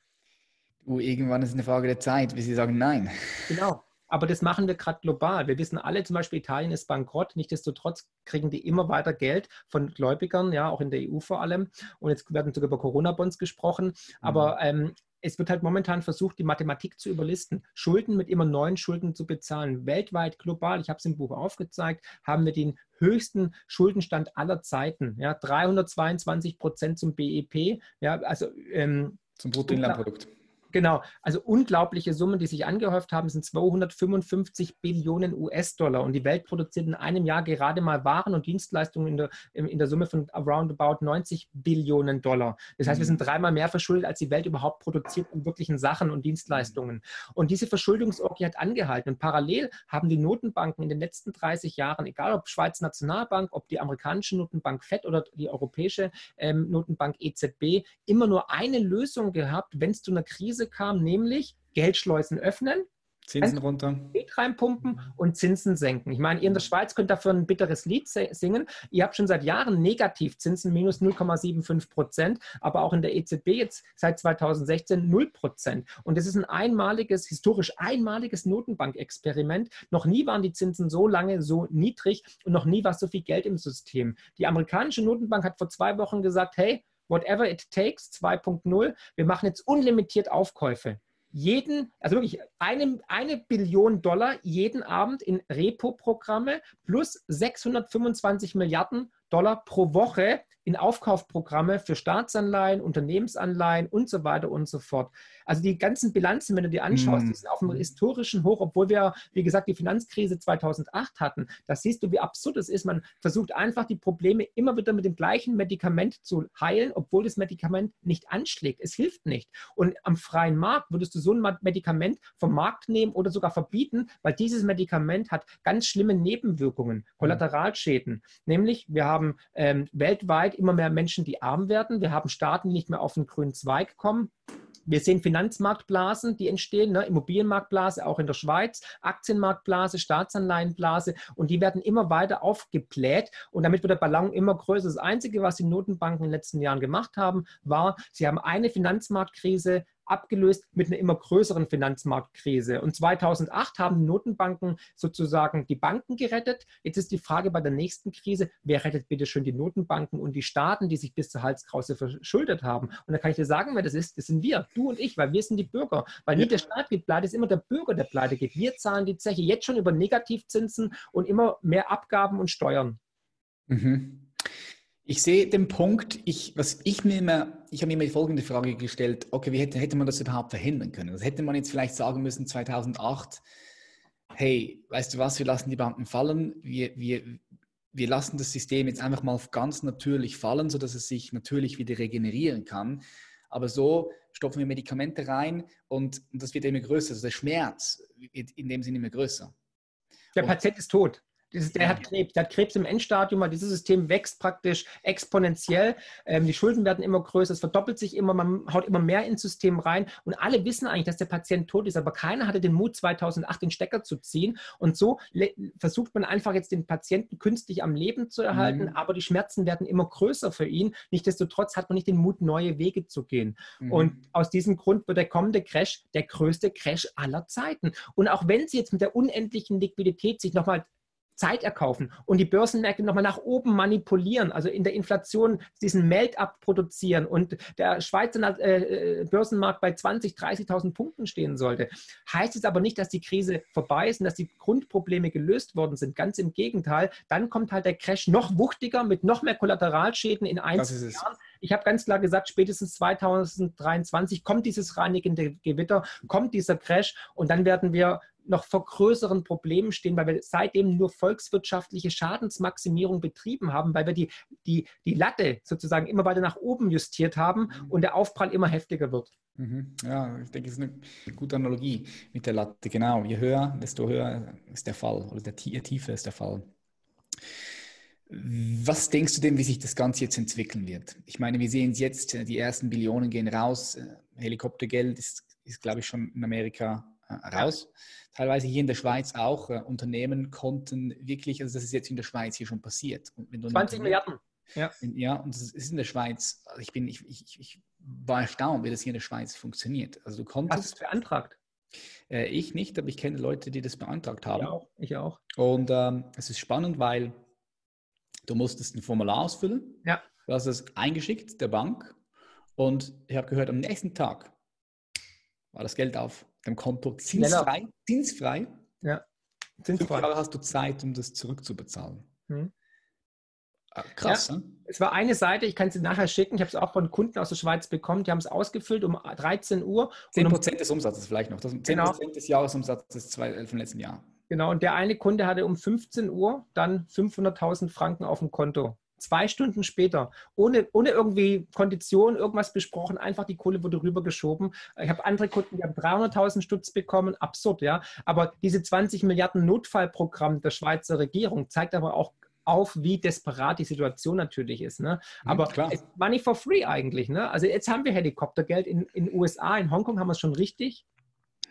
Oh, irgendwann ist es eine Frage der Zeit, wie sie sagen nein. Genau. Aber das machen wir gerade global. Wir wissen alle, zum Beispiel Italien ist bankrott. Nichtsdestotrotz kriegen die immer weiter Geld von Gläubigern, ja, auch in der EU vor allem. Und jetzt werden sogar über Corona-Bonds gesprochen. Aber mhm. ähm, es wird halt momentan versucht, die Mathematik zu überlisten, Schulden mit immer neuen Schulden zu bezahlen. Weltweit, global, ich habe es im Buch aufgezeigt, haben wir den höchsten Schuldenstand aller Zeiten. Ja, 322 Prozent zum BEP. Ja, also ähm, zum Bruttoinlandprodukt. Genau, also unglaubliche Summen, die sich angehäuft haben, sind 255 Billionen US-Dollar und die Welt produziert in einem Jahr gerade mal Waren und Dienstleistungen in der, in der Summe von around about 90 Billionen Dollar. Das heißt, wir sind mhm. dreimal mehr verschuldet, als die Welt überhaupt produziert in wirklichen Sachen und Dienstleistungen. Und diese Verschuldungsorgie hat angehalten und parallel haben die Notenbanken in den letzten 30 Jahren, egal ob Schweiz Nationalbank, ob die amerikanische Notenbank FED oder die europäische ähm, Notenbank EZB, immer nur eine Lösung gehabt, wenn es zu einer Krise Krise kam, nämlich Geldschleusen öffnen, Zinsen runter. Geld reinpumpen und Zinsen senken. Ich meine, ihr in der Schweiz könnt dafür ein bitteres Lied singen. Ihr habt schon seit Jahren Negativzinsen, minus 0,75 Prozent, aber auch in der EZB jetzt seit 2016 0 Prozent. Und das ist ein einmaliges, historisch einmaliges Notenbankexperiment. Noch nie waren die Zinsen so lange so niedrig und noch nie war so viel Geld im System. Die amerikanische Notenbank hat vor zwei Wochen gesagt, hey, Whatever It Takes 2.0. Wir machen jetzt unlimitiert Aufkäufe. Jeden, also wirklich eine, eine Billion Dollar jeden Abend in Repo-Programme plus 625 Milliarden Dollar pro Woche in Aufkaufprogramme für Staatsanleihen, Unternehmensanleihen und so weiter und so fort. Also die ganzen Bilanzen, wenn du dir anschaust, die sind auf einem historischen Hoch, obwohl wir, wie gesagt, die Finanzkrise 2008 hatten. Da siehst du, wie absurd es ist. Man versucht einfach die Probleme immer wieder mit dem gleichen Medikament zu heilen, obwohl das Medikament nicht anschlägt. Es hilft nicht. Und am freien Markt würdest du so ein Medikament vom Markt nehmen oder sogar verbieten, weil dieses Medikament hat ganz schlimme Nebenwirkungen, Kollateralschäden. Nämlich, wir haben ähm, weltweit immer mehr Menschen, die arm werden. Wir haben Staaten, die nicht mehr auf den grünen Zweig kommen. Wir sehen Finanzmarktblasen, die entstehen, ne? Immobilienmarktblase auch in der Schweiz, Aktienmarktblase, Staatsanleihenblase und die werden immer weiter aufgebläht und damit wird der Ballon immer größer. Das Einzige, was die Notenbanken in den letzten Jahren gemacht haben, war, sie haben eine Finanzmarktkrise abgelöst mit einer immer größeren Finanzmarktkrise. Und 2008 haben Notenbanken sozusagen die Banken gerettet. Jetzt ist die Frage bei der nächsten Krise, wer rettet bitte schön die Notenbanken und die Staaten, die sich bis zur Halskrause verschuldet haben? Und da kann ich dir sagen, wer das ist. Das sind wir, du und ich, weil wir sind die Bürger. Weil nie der Staat geht pleite, ist immer der Bürger, der pleite geht. Wir zahlen die Zeche jetzt schon über Negativzinsen und immer mehr Abgaben und Steuern. Mhm. Ich sehe den Punkt, ich, was ich mir immer, ich habe mir immer die folgende Frage gestellt, okay, wie hätte, hätte man das überhaupt verhindern können? Also hätte man jetzt vielleicht sagen müssen 2008, hey, weißt du was, wir lassen die Banken fallen, wir, wir, wir lassen das System jetzt einfach mal ganz natürlich fallen, sodass es sich natürlich wieder regenerieren kann. Aber so stopfen wir Medikamente rein und, und das wird immer größer. Also der Schmerz wird in dem Sinne immer größer. Der Patient ist tot. Der hat Krebs, der hat Krebs im Endstadium, weil dieses System wächst praktisch exponentiell. Ähm, die Schulden werden immer größer, es verdoppelt sich immer, man haut immer mehr ins System rein und alle wissen eigentlich, dass der Patient tot ist, aber keiner hatte den Mut, 2008 den Stecker zu ziehen. Und so versucht man einfach jetzt den Patienten künstlich am Leben zu erhalten, mhm. aber die Schmerzen werden immer größer für ihn. Nichtsdestotrotz hat man nicht den Mut, neue Wege zu gehen. Mhm. Und aus diesem Grund wird der kommende Crash der größte Crash aller Zeiten. Und auch wenn sie jetzt mit der unendlichen Liquidität sich nochmal Zeit erkaufen und die Börsenmärkte nochmal nach oben manipulieren, also in der Inflation diesen Melt-up produzieren und der Schweizer äh, äh Börsenmarkt bei 20, 30.000 Punkten stehen sollte, heißt es aber nicht, dass die Krise vorbei ist und dass die Grundprobleme gelöst worden sind. Ganz im Gegenteil, dann kommt halt der Crash noch wuchtiger mit noch mehr Kollateralschäden in einzelnen Jahren. Ich habe ganz klar gesagt, spätestens 2023 kommt dieses reinigende Gewitter, kommt dieser Crash und dann werden wir noch vor größeren Problemen stehen, weil wir seitdem nur volkswirtschaftliche Schadensmaximierung betrieben haben, weil wir die, die, die Latte sozusagen immer weiter nach oben justiert haben mhm. und der Aufprall immer heftiger wird. Mhm. Ja, ich denke, das ist eine gute Analogie mit der Latte. Genau, je höher, desto höher ist der Fall oder der Tiefe ist der Fall. Was denkst du denn, wie sich das Ganze jetzt entwickeln wird? Ich meine, wir sehen es jetzt, die ersten Billionen gehen raus. Helikoptergeld ist, ist glaube ich, schon in Amerika äh, raus. Teilweise hier in der Schweiz auch. Äh, Unternehmen konnten wirklich, also das ist jetzt in der Schweiz hier schon passiert. 20 Milliarden. Ja. ja, und das ist in der Schweiz, also ich bin, ich, ich, ich war erstaunt, wie das hier in der Schweiz funktioniert. Also du konntest. Hast du beantragt? Äh, ich nicht, aber ich kenne Leute, die das beantragt haben. Ich auch. Ich auch. Und ähm, es ist spannend, weil du musstest ein Formular ausfüllen. Ja. Du hast es eingeschickt der Bank und ich habe gehört, am nächsten Tag war das Geld auf dem Konto zinsfrei. Zinsfrei. Ja. Zinsfrei. Fünf Jahre hast du Zeit, um das zurückzubezahlen. Hm. Krass, ja. ne? Es war eine Seite, ich kann es dir nachher schicken, ich habe es auch von Kunden aus der Schweiz bekommen, die haben es ausgefüllt um 13 Uhr. 10 Prozent um, des Umsatzes vielleicht noch, das 10% genau. des Jahresumsatzes äh, vom letzten Jahr. Genau, und der eine Kunde hatte um 15 Uhr dann 500.000 Franken auf dem Konto. Zwei Stunden später, ohne, ohne irgendwie Kondition, irgendwas besprochen, einfach die Kohle wurde rübergeschoben. Ich habe andere Kunden, die haben 300.000 Stutz bekommen, absurd, ja. Aber diese 20 Milliarden Notfallprogramm der Schweizer Regierung zeigt aber auch auf, wie desperat die Situation natürlich ist. Ne? Aber ja, money for free eigentlich. Ne? Also jetzt haben wir Helikoptergeld in den USA, in Hongkong haben wir es schon richtig.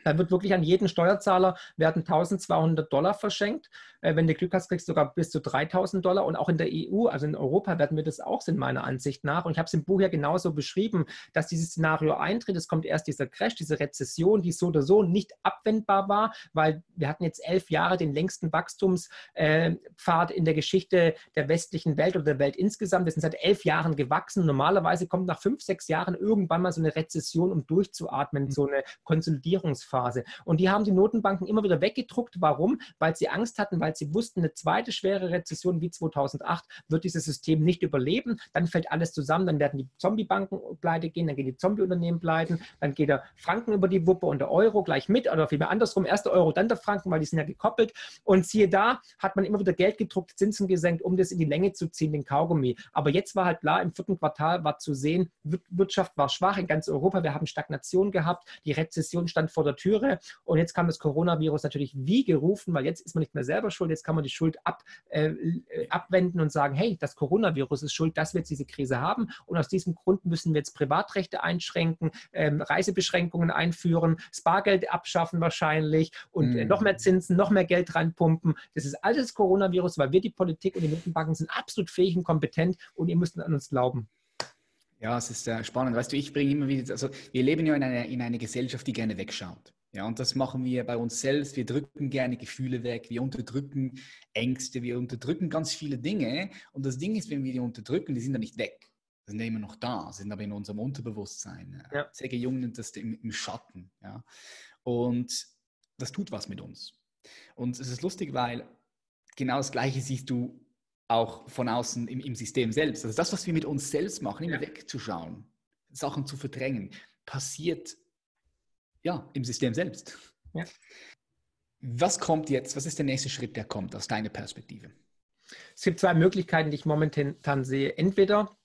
Da wird wirklich an jeden Steuerzahler werden 1200 Dollar verschenkt. Äh, wenn du Glück hast, kriegst du sogar bis zu 3000 Dollar. Und auch in der EU, also in Europa, werden wir das auch sehen, meiner Ansicht nach. Und ich habe es im Buch ja genauso beschrieben, dass dieses Szenario eintritt. Es kommt erst dieser Crash, diese Rezession, die so oder so nicht abwendbar war, weil wir hatten jetzt elf Jahre den längsten Wachstumspfad in der Geschichte der westlichen Welt oder der Welt insgesamt. Wir sind seit elf Jahren gewachsen. Normalerweise kommt nach fünf, sechs Jahren irgendwann mal so eine Rezession, um durchzuatmen, mhm. so eine Konsolidierungsphase. Phase. Und die haben die Notenbanken immer wieder weggedruckt. Warum? Weil sie Angst hatten, weil sie wussten, eine zweite schwere Rezession wie 2008 wird dieses System nicht überleben. Dann fällt alles zusammen, dann werden die Zombie-Banken pleite gehen, dann gehen die Zombie-Unternehmen pleiten, dann geht der Franken über die Wuppe und der Euro gleich mit oder vielmehr andersrum. Erst der Euro, dann der Franken, weil die sind ja gekoppelt. Und siehe da, hat man immer wieder Geld gedruckt, Zinsen gesenkt, um das in die Länge zu ziehen, den Kaugummi. Aber jetzt war halt klar, im vierten Quartal war zu sehen, Wirtschaft war schwach in ganz Europa. Wir haben Stagnation gehabt. Die Rezession stand vor der Türe. Und jetzt kam das Coronavirus natürlich wie gerufen, weil jetzt ist man nicht mehr selber schuld, jetzt kann man die Schuld ab, äh, abwenden und sagen, hey, das Coronavirus ist schuld, dass wir jetzt diese Krise haben. Und aus diesem Grund müssen wir jetzt Privatrechte einschränken, ähm, Reisebeschränkungen einführen, Spargeld abschaffen wahrscheinlich und äh, noch mehr Zinsen, noch mehr Geld reinpumpen. Das ist alles Coronavirus, weil wir die Politik und die Notenbanken sind absolut fähig und kompetent und ihr müsst an uns glauben. Ja, es ist äh, spannend. Weißt du, ich bringe immer wieder, also wir leben ja in einer, in einer Gesellschaft, die gerne wegschaut. Ja, und das machen wir bei uns selbst. Wir drücken gerne Gefühle weg, wir unterdrücken Ängste, wir unterdrücken ganz viele Dinge. Und das Ding ist, wenn wir die unterdrücken, die sind dann nicht weg. Die sind immer noch da, sind aber in unserem Unterbewusstsein. Ja. Sehr Jung nennt das im, im Schatten. Ja. Und das tut was mit uns. Und es ist lustig, weil genau das Gleiche siehst du auch von außen im, im System selbst. Also das, was wir mit uns selbst machen, immer ja. wegzuschauen, Sachen zu verdrängen, passiert ja im System selbst. Ja. Was kommt jetzt? Was ist der nächste Schritt, der kommt aus deiner Perspektive? Es gibt zwei Möglichkeiten, die ich momentan sehe. Entweder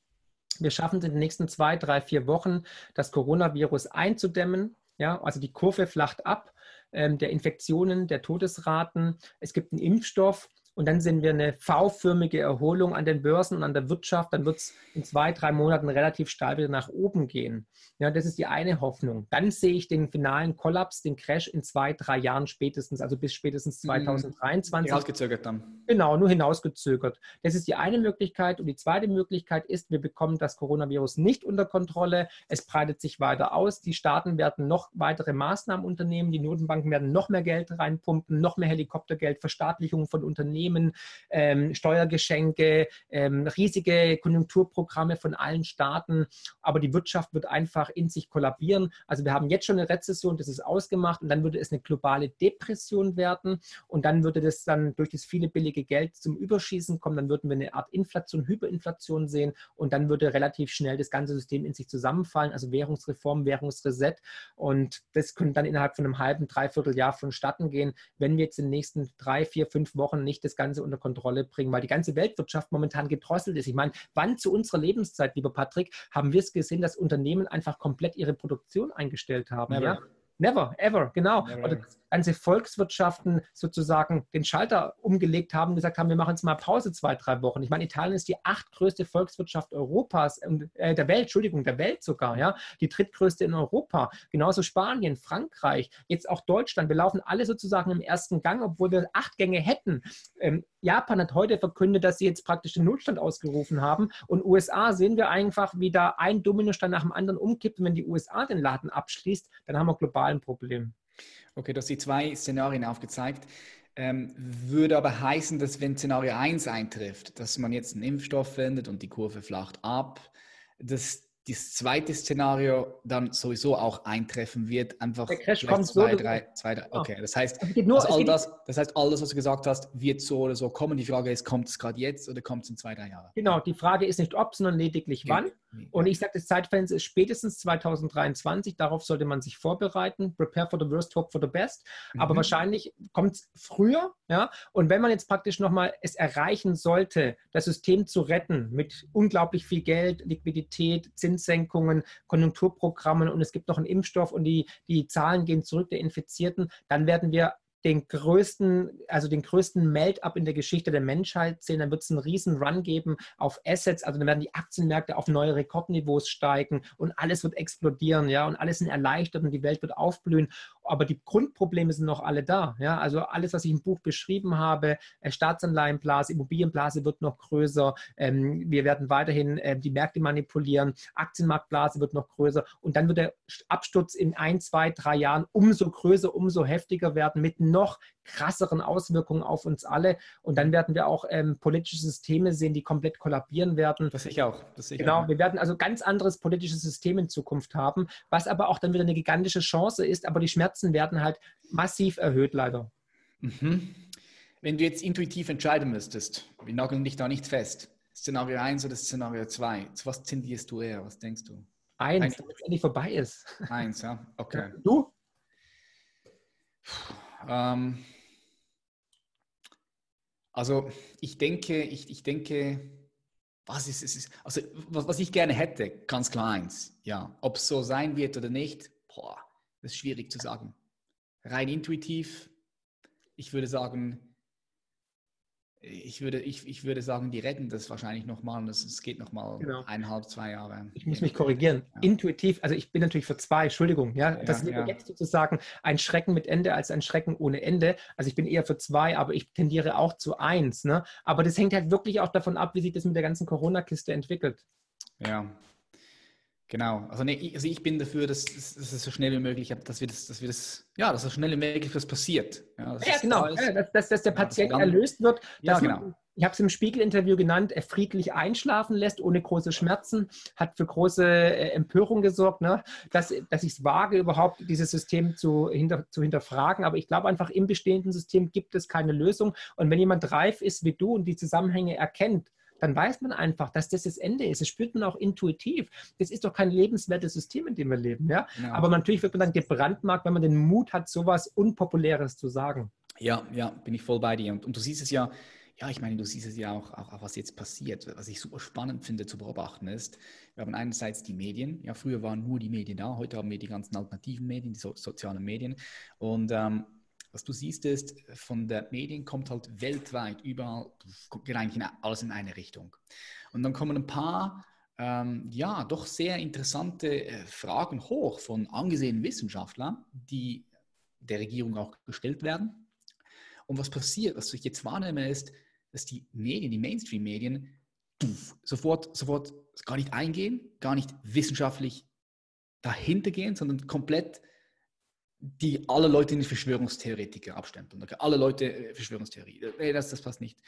wir schaffen es in den nächsten zwei, drei, vier Wochen, das Coronavirus einzudämmen. Ja, also die Kurve flacht ab ähm, der Infektionen, der Todesraten. Es gibt einen Impfstoff und dann sehen wir eine V-förmige Erholung an den Börsen und an der Wirtschaft, dann wird es in zwei, drei Monaten relativ steil wieder nach oben gehen. Ja, das ist die eine Hoffnung. Dann sehe ich den finalen Kollaps, den Crash in zwei, drei Jahren spätestens, also bis spätestens 2023. Mhm. Hinausgezögert dann. Genau, nur hinausgezögert. Das ist die eine Möglichkeit. Und die zweite Möglichkeit ist, wir bekommen das Coronavirus nicht unter Kontrolle. Es breitet sich weiter aus. Die Staaten werden noch weitere Maßnahmen unternehmen. Die Notenbanken werden noch mehr Geld reinpumpen, noch mehr Helikoptergeld, Verstaatlichungen von Unternehmen Unternehmen, ähm, Steuergeschenke, ähm, riesige Konjunkturprogramme von allen Staaten. Aber die Wirtschaft wird einfach in sich kollabieren. Also wir haben jetzt schon eine Rezession, das ist ausgemacht und dann würde es eine globale Depression werden und dann würde das dann durch das viele billige Geld zum Überschießen kommen. Dann würden wir eine Art Inflation, Hyperinflation sehen und dann würde relativ schnell das ganze System in sich zusammenfallen. Also Währungsreform, Währungsreset und das könnte dann innerhalb von einem halben, dreiviertel Jahr vonstatten gehen, wenn wir jetzt in den nächsten drei, vier, fünf Wochen nicht das das Ganze unter Kontrolle bringen, weil die ganze Weltwirtschaft momentan gedrosselt ist. Ich meine, wann zu unserer Lebenszeit, lieber Patrick, haben wir es gesehen, dass Unternehmen einfach komplett ihre Produktion eingestellt haben? Ja, ja? Never, ever, genau. Never. Oder ganze Volkswirtschaften sozusagen den Schalter umgelegt haben, gesagt haben, wir machen jetzt mal Pause zwei, drei Wochen. Ich meine, Italien ist die achtgrößte Volkswirtschaft Europas, äh, der Welt, Entschuldigung, der Welt sogar, ja, die drittgrößte in Europa. Genauso Spanien, Frankreich, jetzt auch Deutschland. Wir laufen alle sozusagen im ersten Gang, obwohl wir acht Gänge hätten. Ähm, Japan hat heute verkündet, dass sie jetzt praktisch den Notstand ausgerufen haben. Und USA sehen wir einfach, wie da ein Dominostein nach dem anderen umkippt. Und wenn die USA den Laden abschließt, dann haben wir global ein Problem. Okay, du hast die zwei Szenarien aufgezeigt. Ähm, würde aber heißen, dass wenn Szenario 1 eintrifft, dass man jetzt einen Impfstoff wendet und die Kurve flacht ab, dass das zweite Szenario dann sowieso auch eintreffen wird. Einfach der Crash kommt zwei, so drei, zwei, drei, okay. Das heißt, also nur, also all das, das heißt, alles, was du gesagt hast, wird so oder so kommen. Die Frage ist, kommt es gerade jetzt oder kommt es in zwei, drei Jahren? Genau, die Frage ist nicht ob, sondern lediglich wann. Und ich sage, das Zeitfenster ist spätestens 2023. Darauf sollte man sich vorbereiten. Prepare for the worst, hope for the best. Aber mhm. wahrscheinlich kommt es früher. Ja? Und wenn man jetzt praktisch nochmal es erreichen sollte, das System zu retten mit unglaublich viel Geld, Liquidität, Zins, Zinssenkungen, Konjunkturprogrammen und es gibt noch einen Impfstoff und die, die Zahlen gehen zurück der Infizierten, dann werden wir den größten, also den größten Melt-up in der Geschichte der Menschheit sehen. Dann wird es einen riesen Run geben auf Assets, also dann werden die Aktienmärkte auf neue Rekordniveaus steigen und alles wird explodieren, ja, und alles sind erleichtert und die Welt wird aufblühen. Aber die Grundprobleme sind noch alle da, ja. Also alles, was ich im Buch beschrieben habe, äh, Staatsanleihenblase, Immobilienblase wird noch größer. Ähm, wir werden weiterhin äh, die Märkte manipulieren. Aktienmarktblase wird noch größer und dann wird der Absturz in ein, zwei, drei Jahren umso größer, umso heftiger werden mit noch krasseren Auswirkungen auf uns alle. Und dann werden wir auch ähm, politische Systeme sehen, die komplett kollabieren werden. Das sehe ich auch. Das sehe ich genau, auch. wir werden also ganz anderes politisches System in Zukunft haben, was aber auch dann wieder eine gigantische Chance ist. Aber die Schmerzen werden halt massiv erhöht, leider. Mhm. Wenn du jetzt intuitiv entscheiden müsstest, wir nageln dich da nicht fest, Szenario 1 oder Szenario 2, zu was tendierst du eher? Was denkst du? Eins, damit es endlich vorbei ist. Eins, ja, okay. Du? Ähm, also ich denke, ich, ich denke, was ist es? Also was, was ich gerne hätte, ganz klar eins. Ja, ob es so sein wird oder nicht, boah, das ist schwierig zu sagen. Rein intuitiv, ich würde sagen, ich würde, ich, ich würde sagen, die retten das wahrscheinlich nochmal und es geht nochmal genau. eineinhalb, zwei Jahre. Ich muss mich korrigieren. Ja. Intuitiv, also ich bin natürlich für zwei, Entschuldigung, ja. Das ja, ist ja. jetzt sozusagen ein Schrecken mit Ende als ein Schrecken ohne Ende. Also ich bin eher für zwei, aber ich tendiere auch zu eins. Ne? Aber das hängt halt wirklich auch davon ab, wie sich das mit der ganzen Corona-Kiste entwickelt. Ja, Genau, also, nee, also ich bin dafür, dass, dass es so schnell wie möglich, dass wir das, dass wir das, ja, dass so schnell wie möglich was passiert. Ja, ja genau, da ja, dass, dass, dass, der Patient ja, erlöst wird. Ja, genau. ich habe es im Spiegel-Interview genannt, er friedlich einschlafen lässt, ohne große Schmerzen, hat für große äh, Empörung gesorgt, ne? dass, dass ich es wage, überhaupt dieses System zu, hinter, zu hinterfragen. Aber ich glaube einfach, im bestehenden System gibt es keine Lösung. Und wenn jemand reif ist wie du und die Zusammenhänge erkennt, dann weiß man einfach, dass das das Ende ist. Das spürt man auch intuitiv. Das ist doch kein lebenswertes System, in dem wir leben. Ja? ja. Aber natürlich wird man dann gebrandmarkt, wenn man den Mut hat, sowas Unpopuläres zu sagen. Ja, ja, bin ich voll bei dir. Und, und du siehst es ja, ja, ich meine, du siehst es ja auch, auch, auch, was jetzt passiert. Was ich super spannend finde zu beobachten ist, wir haben einerseits die Medien. Ja, früher waren nur die Medien da, heute haben wir die ganzen alternativen Medien, die so, sozialen Medien. Und ähm, was du siehst ist, von der Medien kommt halt weltweit überall, geht eigentlich in, alles in eine Richtung. Und dann kommen ein paar, ähm, ja, doch sehr interessante äh, Fragen hoch von angesehenen Wissenschaftlern, die der Regierung auch gestellt werden. Und was passiert, was ich jetzt wahrnehme, ist, dass die Medien, die Mainstream-Medien, sofort, sofort gar nicht eingehen, gar nicht wissenschaftlich dahinter gehen, sondern komplett die alle Leute in die Verschwörungstheoretiker abstempeln. Okay? Alle Leute äh, Verschwörungstheorie. Nee, das, das passt nicht.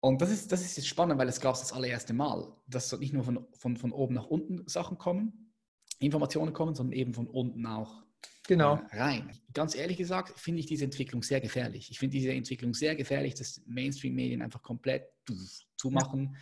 Und das ist, das ist jetzt spannend, weil es gab es das allererste Mal, dass nicht nur von, von, von oben nach unten Sachen kommen, Informationen kommen, sondern eben von unten auch genau. äh, rein. Ganz ehrlich gesagt finde ich diese Entwicklung sehr gefährlich. Ich finde diese Entwicklung sehr gefährlich, dass Mainstream-Medien einfach komplett zumachen.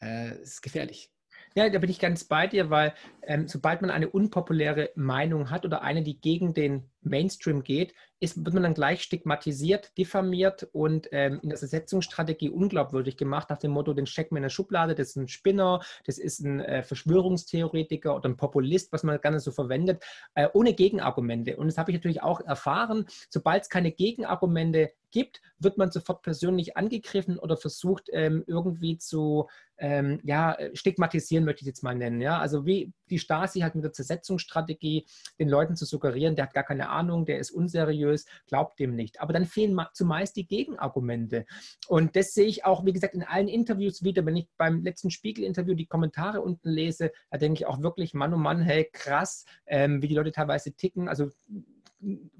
Ja. Äh, ist gefährlich. Ja, da bin ich ganz bei dir, weil ähm, sobald man eine unpopuläre Meinung hat oder eine, die gegen den Mainstream geht, ist, wird man dann gleich stigmatisiert, diffamiert und ähm, in der Ersetzungsstrategie unglaubwürdig gemacht, nach dem Motto, den stecken wir in der Schublade, das ist ein Spinner, das ist ein äh, Verschwörungstheoretiker oder ein Populist, was man gerne so verwendet, äh, ohne Gegenargumente. Und das habe ich natürlich auch erfahren, sobald es keine Gegenargumente gibt, wird man sofort persönlich angegriffen oder versucht ähm, irgendwie zu ähm, ja, stigmatisieren, möchte ich jetzt mal nennen. Ja? Also wie die Stasi halt mit der Zersetzungsstrategie den Leuten zu suggerieren, der hat gar keine Ahnung, der ist unseriös, glaubt dem nicht. Aber dann fehlen zumeist die Gegenargumente. Und das sehe ich auch, wie gesagt, in allen Interviews wieder. Wenn ich beim letzten Spiegel-Interview die Kommentare unten lese, da denke ich auch wirklich, Mann, oh Mann, hey, krass, ähm, wie die Leute teilweise ticken. Also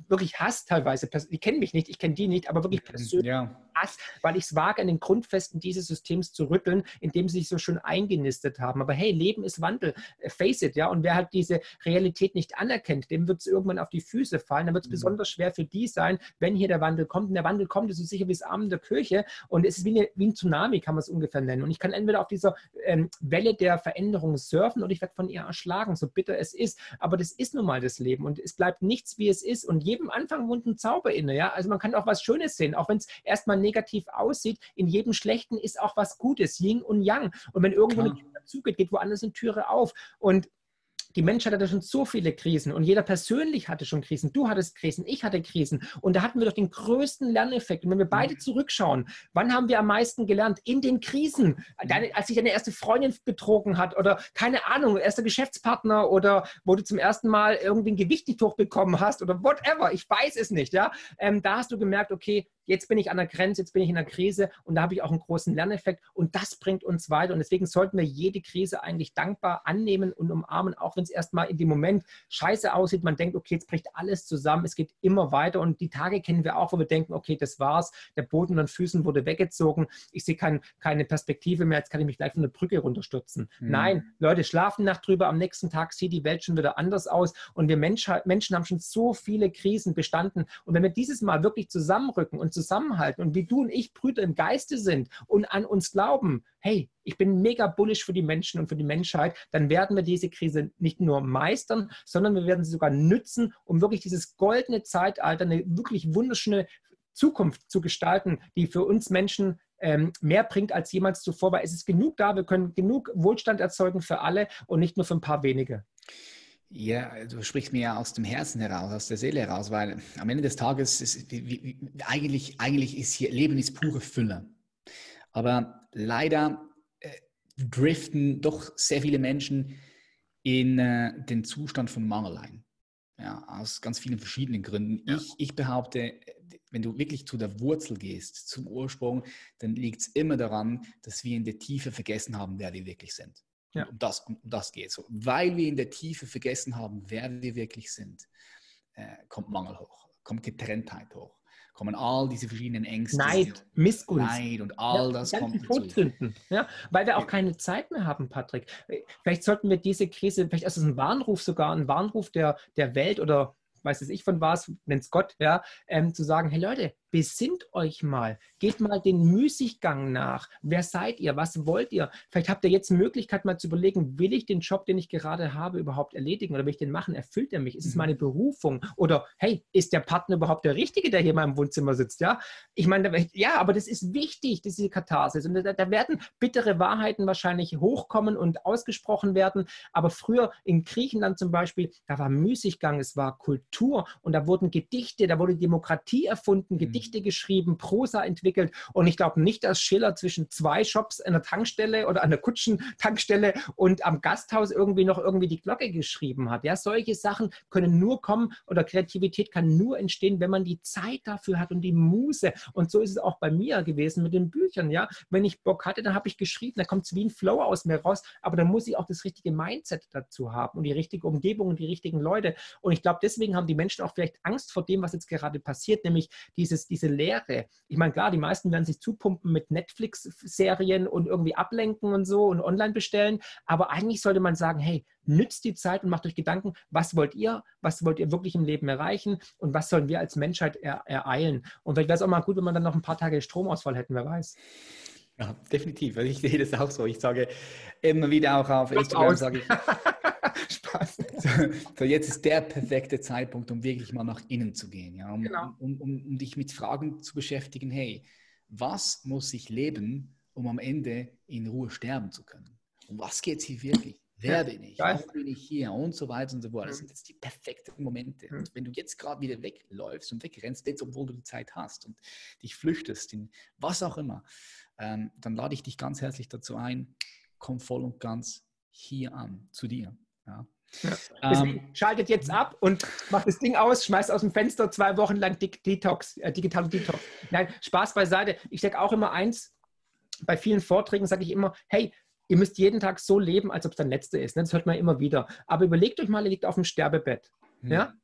wirklich Hass teilweise. Die kennen mich nicht, ich kenne die nicht, aber wirklich persönlich ja. Hass, weil ich es wage, an den Grundfesten dieses Systems zu rütteln, in dem sie sich so schön eingenistet haben. Aber hey, Leben ist Wandel. Äh, face it, ja. Und wer halt diese Realität nicht anerkennt, dem wird es irgendwann auf die Füße fallen. Dann wird es mhm. besonders schwer für die sein, wenn hier der Wandel kommt. Und der Wandel kommt, ist so sicher wie das Arm der Kirche. Und es ist wie, eine, wie ein Tsunami, kann man es ungefähr nennen. Und ich kann entweder auf dieser ähm, Welle der Veränderung surfen oder ich werde von ihr erschlagen, so bitter es ist. Aber das ist nun mal das Leben. Und es bleibt nichts, wie es ist. Und jedem Anfang wohnt ein Zauber inne. Ja? Also man kann auch was Schönes sehen, auch wenn es erstmal negativ aussieht. In jedem Schlechten ist auch was Gutes, Yin und Yang. Und wenn irgendwo Klar. eine Tür zugeht, geht woanders eine Türe auf. Und die Menschheit hatte schon so viele Krisen und jeder persönlich hatte schon Krisen. Du hattest Krisen, ich hatte Krisen. Und da hatten wir doch den größten Lerneffekt. Und wenn wir beide zurückschauen, wann haben wir am meisten gelernt? In den Krisen. Deine, als sich deine erste Freundin betrogen hat oder keine Ahnung, erster Geschäftspartner oder wo du zum ersten Mal irgendwie ein Gewicht nicht hochbekommen hast oder whatever. Ich weiß es nicht. Ja? Ähm, da hast du gemerkt, okay, jetzt bin ich an der Grenze, jetzt bin ich in der Krise und da habe ich auch einen großen Lerneffekt und das bringt uns weiter. Und deswegen sollten wir jede Krise eigentlich dankbar annehmen und umarmen, auch wenn es erstmal in dem Moment scheiße aussieht. Man denkt, okay, jetzt bricht alles zusammen, es geht immer weiter und die Tage kennen wir auch, wo wir denken, okay, das war's, der Boden an den Füßen wurde weggezogen, ich sehe kein, keine Perspektive mehr, jetzt kann ich mich gleich von der Brücke runterstürzen. Mhm. Nein, Leute, schlafen Nacht drüber, am nächsten Tag sieht die Welt schon wieder anders aus und wir Menschen, Menschen haben schon so viele Krisen bestanden und wenn wir dieses Mal wirklich zusammenrücken und zusammenhalten und wie du und ich Brüder im Geiste sind und an uns glauben, hey, ich bin mega bullish für die Menschen und für die Menschheit, dann werden wir diese Krise nicht nur meistern, sondern wir werden sie sogar nützen, um wirklich dieses goldene Zeitalter, eine wirklich wunderschöne Zukunft zu gestalten, die für uns Menschen ähm, mehr bringt als jemals zuvor, weil es ist genug da, wir können genug Wohlstand erzeugen für alle und nicht nur für ein paar wenige. Ja, du sprichst mir ja aus dem Herzen heraus, aus der Seele heraus, weil am Ende des Tages ist wie, wie, eigentlich, eigentlich ist hier Leben ist pure Fülle. Aber leider äh, driften doch sehr viele Menschen in äh, den Zustand von Mangel ein. Ja, aus ganz vielen verschiedenen Gründen. Ja. Ich, ich behaupte, wenn du wirklich zu der Wurzel gehst, zum Ursprung, dann liegt es immer daran, dass wir in der Tiefe vergessen haben, wer wir wirklich sind. Ja. Um, das, um das geht so. Weil wir in der Tiefe vergessen haben, wer wir wirklich sind, äh, kommt Mangel hoch, kommt Getrenntheit hoch, kommen all diese verschiedenen Ängste. Neid, Missgunst. Neid und all ja, das kommt Todzünden, ja, weil wir auch keine Zeit mehr haben, Patrick. Vielleicht sollten wir diese Krise, vielleicht ist es ein Warnruf sogar, ein Warnruf der, der Welt oder weiß es ich von was, nennt es Gott, ja, ähm, zu sagen, hey Leute, besinnt euch mal, geht mal den Müßiggang nach. Wer seid ihr? Was wollt ihr? Vielleicht habt ihr jetzt die Möglichkeit, mal zu überlegen, will ich den Job, den ich gerade habe, überhaupt erledigen oder will ich den machen? Erfüllt er mich? Ist es mhm. meine Berufung? Oder hey, ist der Partner überhaupt der Richtige, der hier in meinem Wohnzimmer sitzt? Ja, ich meine, ja, aber das ist wichtig, diese Katharsis. Und da, da werden bittere Wahrheiten wahrscheinlich hochkommen und ausgesprochen werden. Aber früher in Griechenland zum Beispiel, da war Müßiggang, es war Kultur und da wurden Gedichte, da wurde Demokratie erfunden, Gedichte Gedichte geschrieben, Prosa entwickelt. Und ich glaube nicht, dass Schiller zwischen zwei Shops an der Tankstelle oder an der Kutschentankstelle und am Gasthaus irgendwie noch irgendwie die Glocke geschrieben hat. Ja, solche Sachen können nur kommen oder Kreativität kann nur entstehen, wenn man die Zeit dafür hat und die Muse. Und so ist es auch bei mir gewesen mit den Büchern. Ja, wenn ich Bock hatte, dann habe ich geschrieben, da kommt es wie ein Flow aus mir raus. Aber dann muss ich auch das richtige Mindset dazu haben und die richtige Umgebung und die richtigen Leute. Und ich glaube, deswegen haben die Menschen auch vielleicht Angst vor dem, was jetzt gerade passiert, nämlich dieses diese Lehre. Ich meine, klar, die meisten werden sich zupumpen mit Netflix-Serien und irgendwie ablenken und so und online bestellen. Aber eigentlich sollte man sagen, hey, nützt die Zeit und macht euch Gedanken, was wollt ihr, was wollt ihr wirklich im Leben erreichen und was sollen wir als Menschheit er ereilen. Und vielleicht wäre es auch mal gut, wenn man dann noch ein paar Tage Stromausfall hätten, wer weiß. Ja, definitiv. Also ich sehe das auch so. Ich sage immer wieder auch auf Instagram, sage ich. Spaß. so, so, jetzt ist der perfekte Zeitpunkt, um wirklich mal nach innen zu gehen, ja, um, genau. um, um, um dich mit Fragen zu beschäftigen, hey, was muss ich leben, um am Ende in Ruhe sterben zu können? Um was geht es hier wirklich? Wer bin ich? Warum bin ich hier? Und so weiter und so fort. Das sind jetzt die perfekten Momente. Und wenn du jetzt gerade wieder wegläufst und wegrennst, jetzt, obwohl du die Zeit hast und dich flüchtest in was auch immer, ähm, dann lade ich dich ganz herzlich dazu ein, komm voll und ganz hier an, zu dir. Ja. Ja. Ähm, schaltet jetzt ab und macht das Ding aus, schmeißt aus dem Fenster zwei Wochen lang Detox, äh, digitale Detox. Nein, Spaß beiseite. Ich sage auch immer eins, bei vielen Vorträgen sage ich immer, hey, ihr müsst jeden Tag so leben, als ob es der letzte ist. Ne? Das hört man immer wieder. Aber überlegt euch mal, ihr liegt auf dem Sterbebett. Hm. Ja?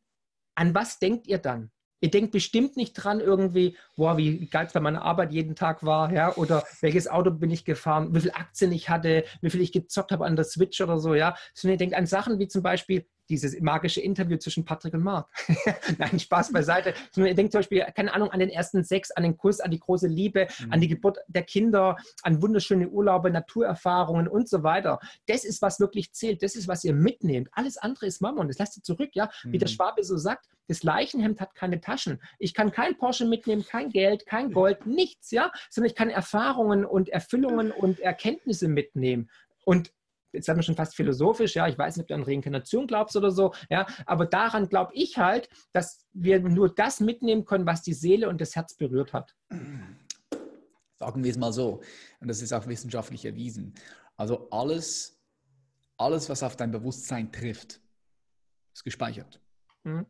An was denkt ihr dann? Ihr denkt bestimmt nicht dran irgendwie, boah, wie geil es bei meiner Arbeit jeden Tag war, ja, oder welches Auto bin ich gefahren, wie viel Aktien ich hatte, wie viel ich gezockt habe an der Switch oder so, ja. Sondern ihr denkt an Sachen wie zum Beispiel, dieses magische Interview zwischen Patrick und Marc. Nein, Spaß beiseite. Denkt zum Beispiel, keine Ahnung, an den ersten Sex, an den Kuss, an die große Liebe, mhm. an die Geburt der Kinder, an wunderschöne Urlaube, Naturerfahrungen und so weiter. Das ist, was wirklich zählt. Das ist, was ihr mitnehmt. Alles andere ist Mammon. Das lasst ihr zurück, ja. Mhm. Wie der mhm. Schwabe so sagt, das Leichenhemd hat keine Taschen. Ich kann kein Porsche mitnehmen, kein Geld, kein Gold, nichts, ja. Sondern ich kann Erfahrungen und Erfüllungen und Erkenntnisse mitnehmen. Und jetzt sind wir schon fast philosophisch, ja, ich weiß nicht, ob du an Reinkarnation glaubst oder so, ja, aber daran glaube ich halt, dass wir nur das mitnehmen können, was die Seele und das Herz berührt hat. Sagen wir es mal so, und das ist auch wissenschaftlich erwiesen. Also alles, alles was auf dein Bewusstsein trifft, ist gespeichert. Mhm.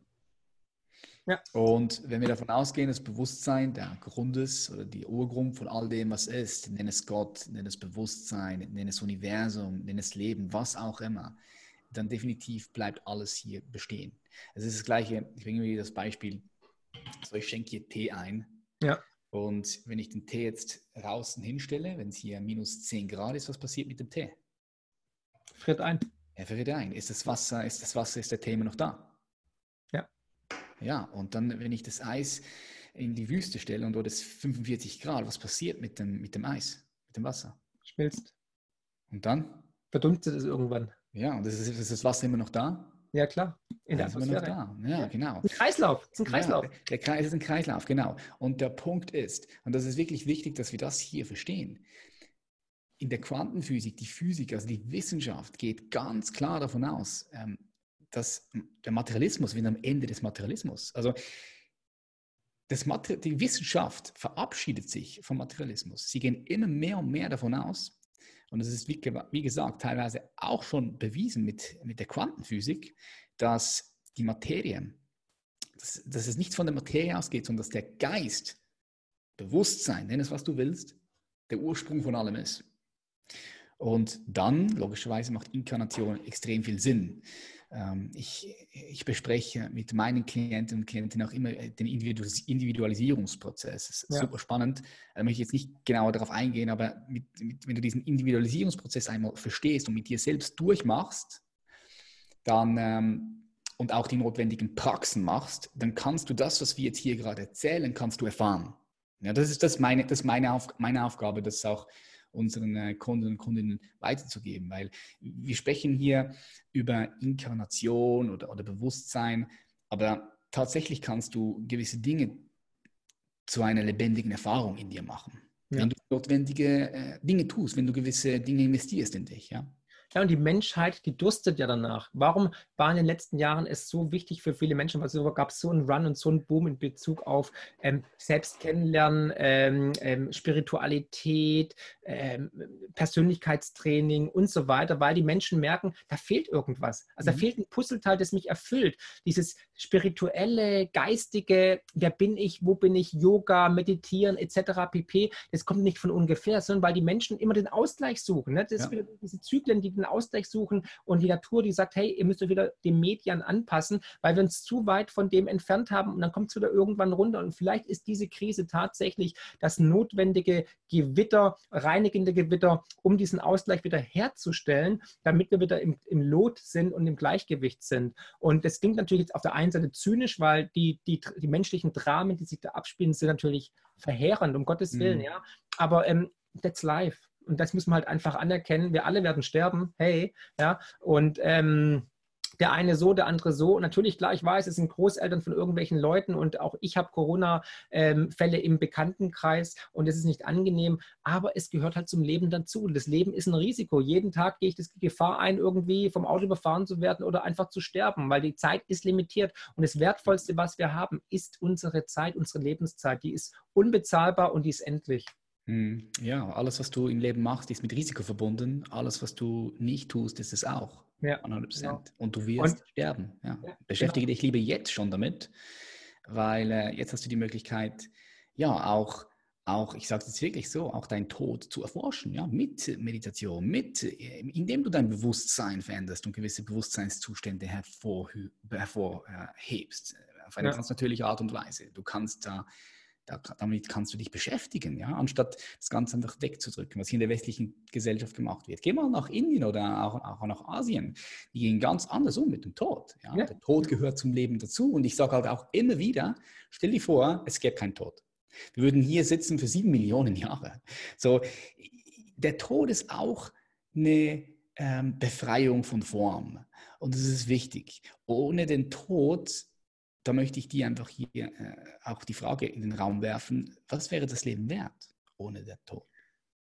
Ja. Und wenn wir davon ausgehen, das Bewusstsein der Grund ist oder die Urgrund von all dem, was ist, nenn es Gott, nenn es Bewusstsein, nenn es Universum, nenn es Leben, was auch immer, dann definitiv bleibt alles hier bestehen. Es ist das Gleiche, ich bringe mir das Beispiel, so ich schenke hier Tee ein. Ja. Und wenn ich den Tee jetzt draußen hinstelle, wenn es hier minus 10 Grad ist, was passiert mit dem Tee? Friert ein. Er friert ein. Ist das Wasser, ist das Wasser, ist der Tee immer noch da? Ja, und dann, wenn ich das Eis in die Wüste stelle und dort ist 45 Grad, was passiert mit dem, mit dem Eis, mit dem Wasser? Schmilzt. Und dann? Verdunstet es irgendwann. Ja, und ist, ist das Wasser immer noch da? Ja, klar. In der Atmosphäre. Da. Ja, ja, genau. Ein Kreislauf. Es ist ein Kreislauf. Ja, der Kreis ist ein Kreislauf, genau. Und der Punkt ist, und das ist wirklich wichtig, dass wir das hier verstehen. In der Quantenphysik, die Physik, also die Wissenschaft geht ganz klar davon aus, ähm, dass der Materialismus, wir am Ende des Materialismus. Also das Mater die Wissenschaft verabschiedet sich vom Materialismus. Sie gehen immer mehr und mehr davon aus, und es ist, wie, wie, gesagt, teilweise auch schon bewiesen mit, mit der Quantenphysik, dass die Materie, dass, dass es nicht von der Materie ausgeht, sondern dass der Geist, Bewusstsein, nenn es was du willst, der Ursprung von allem ist. Und dann, logischerweise, macht Inkarnation extrem viel Sinn. Ähm, ich, ich bespreche mit meinen Klienten und Klientinnen auch immer den Individualisierungsprozess. Das ist ja. super spannend. Da möchte ich jetzt nicht genauer darauf eingehen, aber mit, mit, wenn du diesen Individualisierungsprozess einmal verstehst und mit dir selbst durchmachst, dann ähm, und auch die notwendigen Praxen machst, dann kannst du das, was wir jetzt hier gerade erzählen, kannst du erfahren. Ja, das ist das meine, das meine, Auf, meine Aufgabe, das auch unseren äh, Kunden und Kundinnen weiterzugeben, weil wir sprechen hier über Inkarnation oder, oder Bewusstsein, aber tatsächlich kannst du gewisse Dinge zu einer lebendigen Erfahrung in dir machen. Ja. Wenn du notwendige äh, Dinge tust, wenn du gewisse Dinge investierst in dich, ja. Ja, und die Menschheit, die durstet ja danach. Warum war in den letzten Jahren es so wichtig für viele Menschen? Weil es gab so einen Run und so einen Boom in Bezug auf ähm, Selbstkennenlernen, ähm, ähm, Spiritualität, ähm, Persönlichkeitstraining und so weiter, weil die Menschen merken, da fehlt irgendwas. Also mhm. da fehlt ein Puzzleteil, das mich erfüllt. Dieses spirituelle, geistige, wer bin ich, wo bin ich, Yoga, Meditieren etc. pp. Das kommt nicht von ungefähr, sondern weil die Menschen immer den Ausgleich suchen. Ne? Das ja. sind diese Zyklen, die den Ausgleich suchen und die Natur, die sagt, hey, ihr müsst euch wieder den Medien anpassen, weil wir uns zu weit von dem entfernt haben und dann kommt es wieder irgendwann runter und vielleicht ist diese Krise tatsächlich das notwendige Gewitter, reinigende Gewitter, um diesen Ausgleich wieder herzustellen, damit wir wieder im, im Lot sind und im Gleichgewicht sind. Und das klingt natürlich jetzt auf der einen Seite zynisch, weil die, die, die menschlichen Dramen, die sich da abspielen, sind natürlich verheerend, um Gottes Willen, mhm. ja. Aber ähm, that's life und das muss man halt einfach anerkennen. Wir alle werden sterben, hey, ja, und ähm, der eine so, der andere so. Und natürlich, klar, ich weiß, es sind Großeltern von irgendwelchen Leuten und auch ich habe Corona-Fälle im Bekanntenkreis und es ist nicht angenehm, aber es gehört halt zum Leben dazu. Das Leben ist ein Risiko. Jeden Tag gehe ich das Gefahr ein, irgendwie vom Auto überfahren zu werden oder einfach zu sterben, weil die Zeit ist limitiert und das Wertvollste, was wir haben, ist unsere Zeit, unsere Lebenszeit. Die ist unbezahlbar und die ist endlich. Hm, ja, alles, was du im Leben machst, ist mit Risiko verbunden. Alles, was du nicht tust, ist es auch. Ja, 100 Genau. Und du wirst und, sterben. Ja. ja Beschäftige genau. dich lieber jetzt schon damit, weil äh, jetzt hast du die Möglichkeit, ja, auch, auch ich sage es jetzt wirklich so, auch deinen Tod zu erforschen, ja, mit Meditation, mit, äh, indem du dein Bewusstsein veränderst und gewisse Bewusstseinszustände hervorhebst, hervor, äh, auf eine ja. ganz natürliche Art und Weise. Du kannst da damit kannst du dich beschäftigen, ja, anstatt das Ganze einfach wegzudrücken, was hier in der westlichen Gesellschaft gemacht wird. Geh mal nach Indien oder auch, auch nach Asien. Die gehen ganz anders um mit dem Tod. Ja? ja. Der Tod gehört zum Leben dazu. Und ich sage halt auch immer wieder, stell dir vor, es gäbe keinen Tod. Wir würden hier sitzen für sieben Millionen Jahre. So, der Tod ist auch eine ähm, Befreiung von Form. Und das ist wichtig. Ohne den Tod da möchte ich dir einfach hier äh, auch die Frage in den Raum werfen, was wäre das Leben wert ohne der Tod?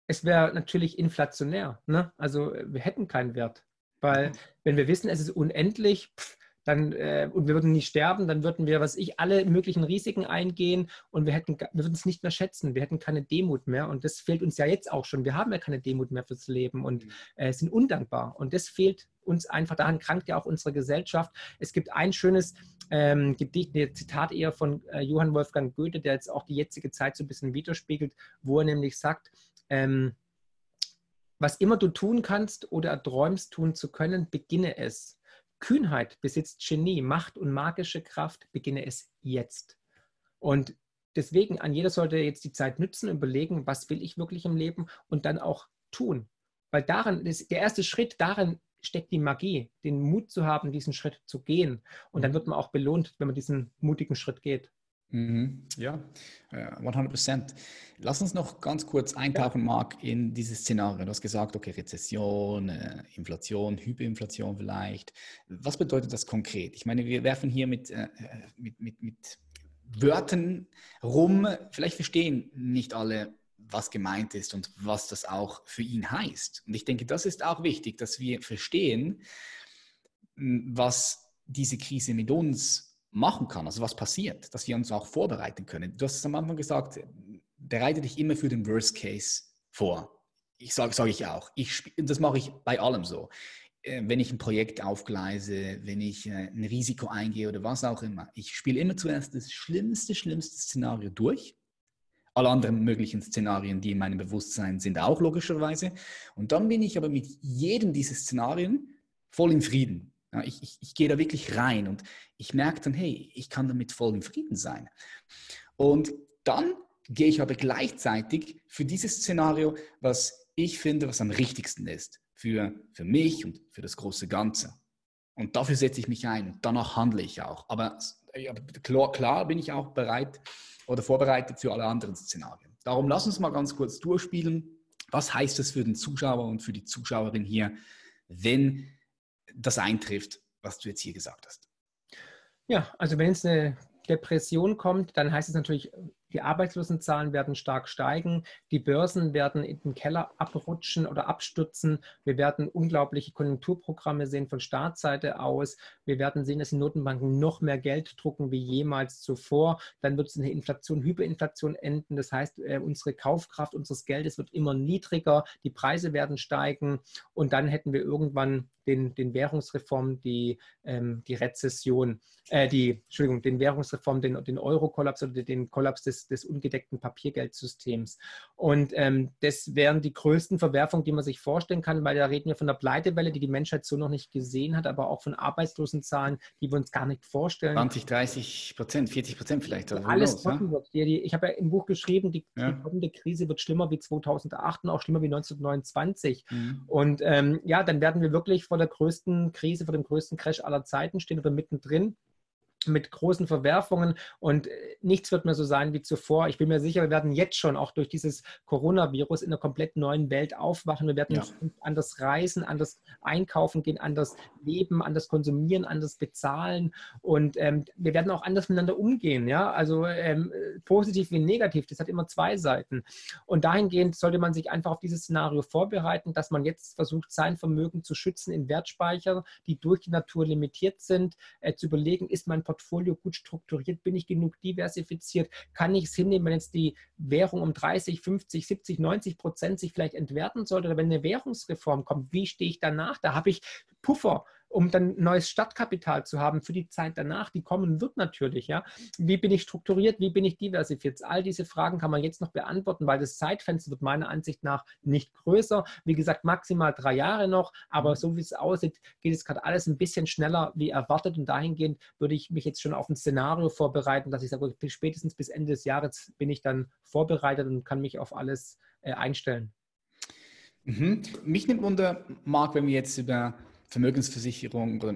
Es wäre natürlich inflationär. Ne? Also wir hätten keinen Wert. Weil wenn wir wissen, es ist unendlich, pff, dann, äh, und wir würden nie sterben, dann würden wir, was ich, alle möglichen Risiken eingehen und wir hätten, wir würden es nicht mehr schätzen. Wir hätten keine Demut mehr und das fehlt uns ja jetzt auch schon. Wir haben ja keine Demut mehr fürs Leben und mhm. äh, sind undankbar und das fehlt uns einfach. Daran krankt ja auch unsere Gesellschaft. Es gibt ein schönes ähm, Gedicht, ein Zitat eher von äh, Johann Wolfgang Goethe, der jetzt auch die jetzige Zeit so ein bisschen widerspiegelt, wo er nämlich sagt, ähm, was immer du tun kannst oder erträumst tun zu können, beginne es. Kühnheit besitzt Genie, Macht und magische Kraft, beginne es jetzt. Und deswegen, an jeder sollte jetzt die Zeit nützen, überlegen, was will ich wirklich im Leben und dann auch tun. Weil daran ist der erste Schritt, darin steckt die Magie, den Mut zu haben, diesen Schritt zu gehen. Und dann mhm. wird man auch belohnt, wenn man diesen mutigen Schritt geht. Mhm. Ja, 100 äh, Prozent. Lass uns noch ganz kurz eintauchen, Marc, in dieses Szenario. Du hast gesagt, okay, Rezession, äh, Inflation, Hyperinflation vielleicht. Was bedeutet das konkret? Ich meine, wir werfen hier mit, äh, mit, mit, mit Wörtern rum. Vielleicht verstehen nicht alle, was gemeint ist und was das auch für ihn heißt. Und ich denke, das ist auch wichtig, dass wir verstehen, was diese Krise mit uns machen kann, also was passiert, dass wir uns auch vorbereiten können. Du hast es am Anfang gesagt, bereite dich immer für den Worst Case vor. Ich sage sag ich auch. Ich, das mache ich bei allem so. Äh, wenn ich ein Projekt aufgleise, wenn ich äh, ein Risiko eingehe oder was auch immer. Ich spiele immer zuerst das schlimmste, schlimmste Szenario durch alle anderen möglichen Szenarien, die in meinem Bewusstsein sind, auch logischerweise. Und dann bin ich aber mit jedem dieser Szenarien voll im Frieden. Ich, ich, ich gehe da wirklich rein und ich merke dann, hey, ich kann damit voll im Frieden sein. Und dann gehe ich aber gleichzeitig für dieses Szenario, was ich finde, was am richtigsten ist, für, für mich und für das große Ganze. Und dafür setze ich mich ein und danach handle ich auch. Aber ja, klar, klar bin ich auch bereit, oder vorbereitet für alle anderen Szenarien. Darum lass uns mal ganz kurz durchspielen. Was heißt das für den Zuschauer und für die Zuschauerin hier, wenn das eintrifft, was du jetzt hier gesagt hast? Ja, also wenn es eine Depression kommt, dann heißt es natürlich die Arbeitslosenzahlen werden stark steigen, die Börsen werden in den Keller abrutschen oder abstürzen. Wir werden unglaubliche Konjunkturprogramme sehen von Staatsseite aus. Wir werden sehen, dass die Notenbanken noch mehr Geld drucken wie jemals zuvor. Dann wird es in der Inflation, Hyperinflation enden. Das heißt, äh, unsere Kaufkraft unseres Geldes wird immer niedriger, die Preise werden steigen und dann hätten wir irgendwann den, den Währungsreform, die, ähm, die Rezession, äh, die, Entschuldigung, den Währungsreform, den, den Euro-Kollaps oder den Kollaps des des, ungedeckten Papiergeldsystems. Und ähm, das wären die größten Verwerfungen, die man sich vorstellen kann, weil da reden wir von der Pleitewelle, die die Menschheit so noch nicht gesehen hat, aber auch von Arbeitslosenzahlen, die wir uns gar nicht vorstellen. 20, 30 Prozent, 40 Prozent vielleicht. Also alles toppen wird. ich habe ja im Buch geschrieben, die, ja. die, kommende Krise wird schlimmer wie 2008 und auch schlimmer wie 1929. Mhm. Und ähm, ja, dann werden wir wirklich vor der größten Krise, vor dem größten Crash aller Zeiten stehen oder mittendrin. Mit großen Verwerfungen und äh, nichts wird mehr so sein wie zuvor. Ich bin mir sicher, wir werden jetzt schon auch durch dieses Coronavirus in einer komplett neuen Welt aufwachen. Wir werden ja. anders reisen, anders einkaufen gehen, anders leben, anders konsumieren, anders bezahlen und ähm, wir werden auch anders miteinander umgehen. Ja, also ähm, positiv wie negativ. Das hat immer zwei Seiten. Und dahingehend sollte man sich einfach auf dieses Szenario vorbereiten, dass man jetzt versucht, sein Vermögen zu schützen in Wertspeicher, die durch die Natur limitiert sind, äh, zu überlegen, ist mein Portfolio gut strukturiert? Bin ich genug diversifiziert? Kann ich es hinnehmen, wenn jetzt die Währung um 30, 50, 70, 90 Prozent sich vielleicht entwerten sollte oder wenn eine Währungsreform kommt? Wie stehe ich danach? Da habe ich Puffer um dann neues Stadtkapital zu haben für die Zeit danach, die kommen wird natürlich. Ja? Wie bin ich strukturiert, wie bin ich diversifiziert? All diese Fragen kann man jetzt noch beantworten, weil das Zeitfenster wird meiner Ansicht nach nicht größer. Wie gesagt, maximal drei Jahre noch, aber so wie es aussieht, geht es gerade alles ein bisschen schneller wie erwartet und dahingehend würde ich mich jetzt schon auf ein Szenario vorbereiten, dass ich sage, spätestens bis Ende des Jahres bin ich dann vorbereitet und kann mich auf alles äh, einstellen. Mhm. Mich nimmt Wunder, Marc, wenn wir jetzt über Vermögensversicherung oder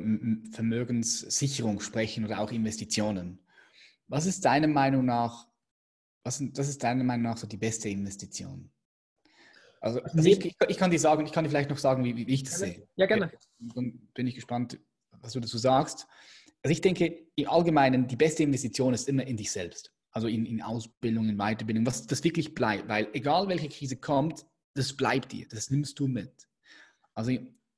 Vermögenssicherung sprechen oder auch Investitionen. Was ist deiner Meinung nach, was, was ist deiner Meinung nach so die beste Investition? Also, also ich, ich, ich, kann dir sagen, ich kann dir vielleicht noch sagen, wie, wie ich das sehe. Ja, gerne. Dann bin ich gespannt, was du dazu sagst. Also ich denke, im Allgemeinen, die beste Investition ist immer in dich selbst. Also in, in Ausbildung, in Weiterbildung, was das wirklich bleibt. Weil egal welche Krise kommt, das bleibt dir, das nimmst du mit. Also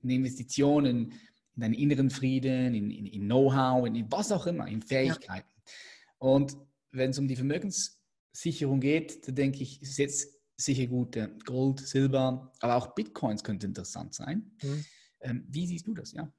eine Investition in, in deinen inneren Frieden, in, in, in Know-how, in, in, was auch immer, in Fähigkeiten. Ja. Und wenn es um die Vermögenssicherung geht, dann denke ich, ist jetzt sicher gut, Gold, Silber, aber auch Bitcoins könnte interessant sein. Mhm. Ähm, wie siehst du das? Ja.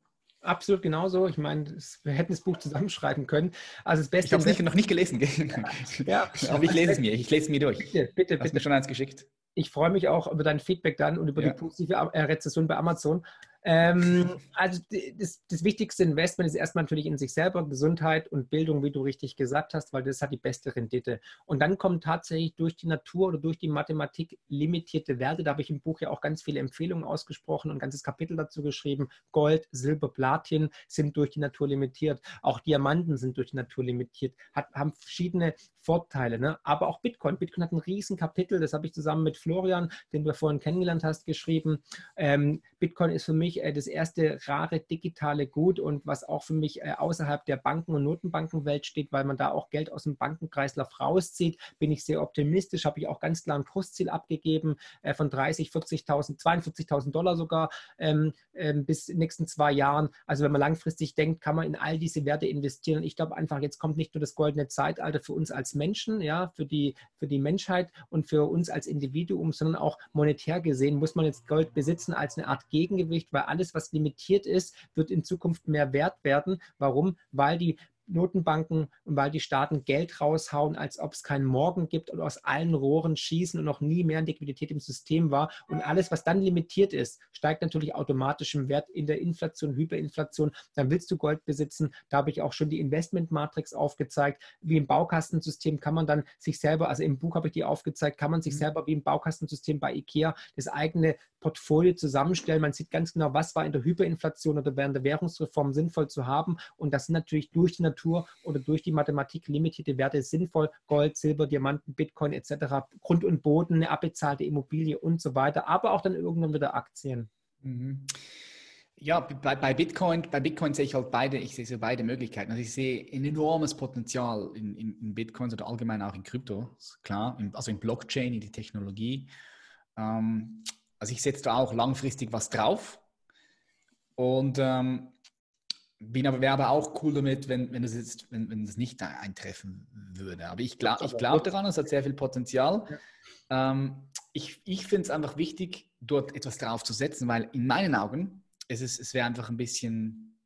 Absolut genauso. Ich meine, wir hätten das Buch zusammenschreiben können. Also das Beste. Ich habe es noch nicht gelesen. ja. Aber ich lese es mir. Ich lese es mir durch. Bitte, bitte, Hast bitte. mir schon eins geschickt. Ich freue mich auch über dein Feedback dann und über ja. die positive äh, Rezession bei Amazon. Ähm, also das, das, wichtigste Investment ist erstmal natürlich in sich selber, Gesundheit und Bildung, wie du richtig gesagt hast, weil das hat die beste Rendite. Und dann kommen tatsächlich durch die Natur oder durch die Mathematik limitierte Werte. Da habe ich im Buch ja auch ganz viele Empfehlungen ausgesprochen und ein ganzes Kapitel dazu geschrieben. Gold, Silber, Platin sind durch die Natur limitiert. Auch Diamanten sind durch die Natur limitiert, hat, haben verschiedene Vorteile. Ne? Aber auch Bitcoin. Bitcoin hat ein riesen Kapitel, das habe ich zusammen mit Florian, den du vorhin kennengelernt hast, geschrieben. Ähm, Bitcoin ist für mich äh, das erste rare digitale Gut und was auch für mich äh, außerhalb der Banken- und Notenbankenwelt steht, weil man da auch Geld aus dem Bankenkreislauf rauszieht, bin ich sehr optimistisch. Habe ich auch ganz klar ein Kursziel abgegeben äh, von 30, 40.000, 42.000 Dollar sogar ähm, ähm, bis nächsten zwei Jahren. Also wenn man langfristig denkt, kann man in all diese Werte investieren. Und ich glaube einfach, jetzt kommt nicht nur das goldene Zeitalter für uns als Menschen, ja, für die, für die Menschheit und für uns als Individuum, sondern auch monetär gesehen muss man jetzt Gold besitzen als eine Art Gegengewicht, weil alles, was limitiert ist, wird in Zukunft mehr wert werden. Warum? Weil die Notenbanken und weil die Staaten Geld raushauen, als ob es keinen Morgen gibt und aus allen Rohren schießen und noch nie mehr Liquidität im System war. Und alles, was dann limitiert ist, steigt natürlich automatisch im Wert in der Inflation, Hyperinflation. Dann willst du Gold besitzen. Da habe ich auch schon die Investmentmatrix aufgezeigt. Wie im Baukastensystem kann man dann sich selber, also im Buch habe ich die aufgezeigt, kann man sich mhm. selber wie im Baukastensystem bei IKEA das eigene Portfolio zusammenstellen. Man sieht ganz genau, was war in der Hyperinflation oder während der Währungsreform sinnvoll zu haben. Und das sind natürlich durch die Natur oder durch die Mathematik limitierte Werte sinnvoll. Gold, Silber, Diamanten, Bitcoin etc. Grund und Boden, eine abbezahlte Immobilie und so weiter. Aber auch dann irgendwann wieder Aktien. Mhm. Ja, bei, bei, Bitcoin, bei Bitcoin sehe ich halt beide, ich sehe so beide Möglichkeiten. Also ich sehe ein enormes Potenzial in, in, in Bitcoins oder allgemein auch in Krypto, klar, also in Blockchain, in die Technologie. Ähm, also ich setze da auch langfristig was drauf und ähm, bin aber, wäre aber auch cool damit, wenn, wenn, das jetzt, wenn, wenn das nicht eintreffen würde. Aber ich, glaub, ich glaube daran, es hat sehr viel Potenzial. Ja. Ähm, ich ich finde es einfach wichtig, dort etwas drauf zu setzen, weil in meinen Augen es, ist, es wäre einfach ein bisschen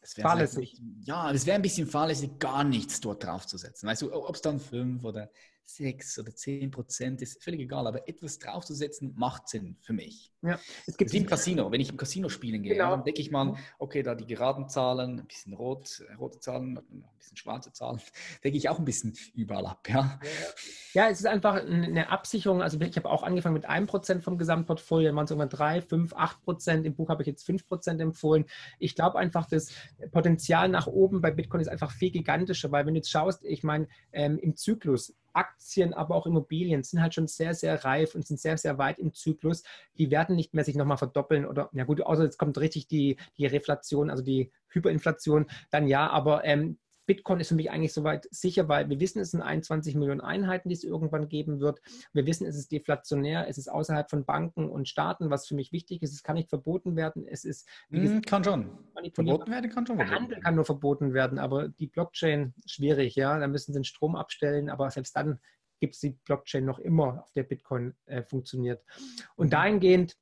es fahrlässig. Ja, es wäre ein bisschen fahrlässig, gar nichts dort drauf zu setzen. Weißt du, ob es dann 5 oder 6 oder 10 Prozent, ist völlig egal, aber etwas draufzusetzen macht Sinn für mich. Ja, es gibt im Casino. Wenn ich im Casino spielen gehe, genau. dann denke ich mal, okay, da die geraden Zahlen, ein bisschen rot, äh, rote Zahlen, ein bisschen schwarze Zahlen, denke ich auch ein bisschen überall ab. Ja, ja es ist einfach eine Absicherung. Also ich habe auch angefangen mit 1% vom Gesamtportfolio, dann waren es irgendwann 3, 5, 8%. Im Buch habe ich jetzt 5% empfohlen. Ich glaube einfach, das Potenzial nach oben bei Bitcoin ist einfach viel gigantischer, weil wenn du jetzt schaust, ich meine, ähm, im Zyklus, Aktien, aber auch Immobilien sind halt schon sehr, sehr reif und sind sehr, sehr weit im Zyklus. Die werden nicht mehr sich nochmal verdoppeln oder, na gut, außer jetzt kommt richtig die, die Reflation, also die Hyperinflation, dann ja, aber ähm, Bitcoin ist für mich eigentlich soweit sicher, weil wir wissen, es sind 21 Millionen Einheiten, die es irgendwann geben wird. Wir wissen, es ist deflationär, es ist außerhalb von Banken und Staaten, was für mich wichtig ist. Es kann nicht verboten werden. Es ist, wie gesagt, hm, kann schon. Verboten werden kann schon. Der Handel kann nur verboten werden, aber die Blockchain schwierig, ja. Da müssen sie den Strom abstellen, aber selbst dann gibt es die Blockchain noch immer, auf der Bitcoin äh, funktioniert. Und mhm. dahingehend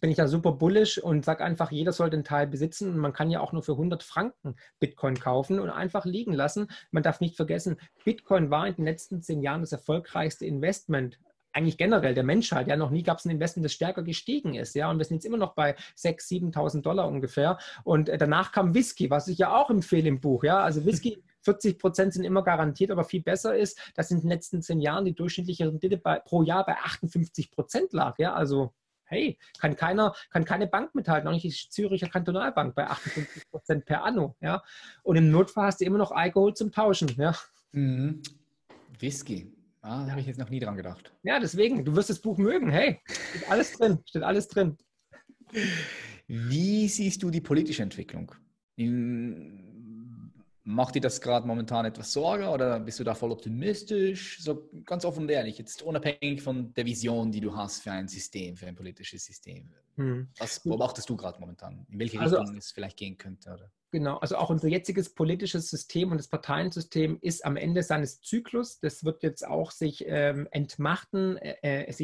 bin ich da super bullish und sage einfach, jeder sollte einen Teil besitzen. Und man kann ja auch nur für 100 Franken Bitcoin kaufen und einfach liegen lassen. Man darf nicht vergessen, Bitcoin war in den letzten zehn Jahren das erfolgreichste Investment eigentlich generell der Menschheit. Ja, noch nie gab es ein Investment, das stärker gestiegen ist. Ja, und wir sind jetzt immer noch bei 6.000, 7.000 Dollar ungefähr. Und äh, danach kam Whisky, was ich ja auch empfehle im Buch. Ja, also Whisky 40 Prozent sind immer garantiert, aber viel besser ist, dass in den letzten zehn Jahren die durchschnittliche Rendite bei, pro Jahr bei 58 Prozent lag. Ja, also hey, kann keiner, kann keine Bank mithalten, auch nicht die Züricher Kantonalbank bei 58 Prozent per Anno. Ja? Und im Notfall hast du immer noch Alkohol zum Tauschen. Ja? Mhm. Whisky. Ah, da habe ich jetzt noch nie dran gedacht. Ja, deswegen, du wirst das Buch mögen. Hey, steht alles drin, steht alles drin. Wie siehst du die politische Entwicklung? In Macht dir das gerade momentan etwas Sorge oder bist du da voll optimistisch? So ganz offen und ehrlich, jetzt unabhängig von der Vision, die du hast für ein System, für ein politisches System. Hm. Was beobachtest du gerade momentan? In welche also, Richtung es vielleicht gehen könnte? Oder? Genau, also auch unser jetziges politisches System und das Parteiensystem ist am Ende seines Zyklus. Das wird jetzt auch sich ähm, entmachten, äh, es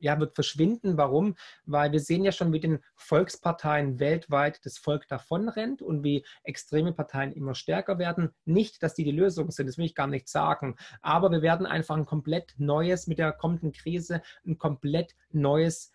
ja, wird verschwinden. Warum? Weil wir sehen ja schon, wie den Volksparteien weltweit das Volk davonrennt und wie extreme Parteien immer stärker werden. Nicht, dass die die Lösung sind, das will ich gar nicht sagen. Aber wir werden einfach ein komplett neues, mit der kommenden Krise, ein komplett neues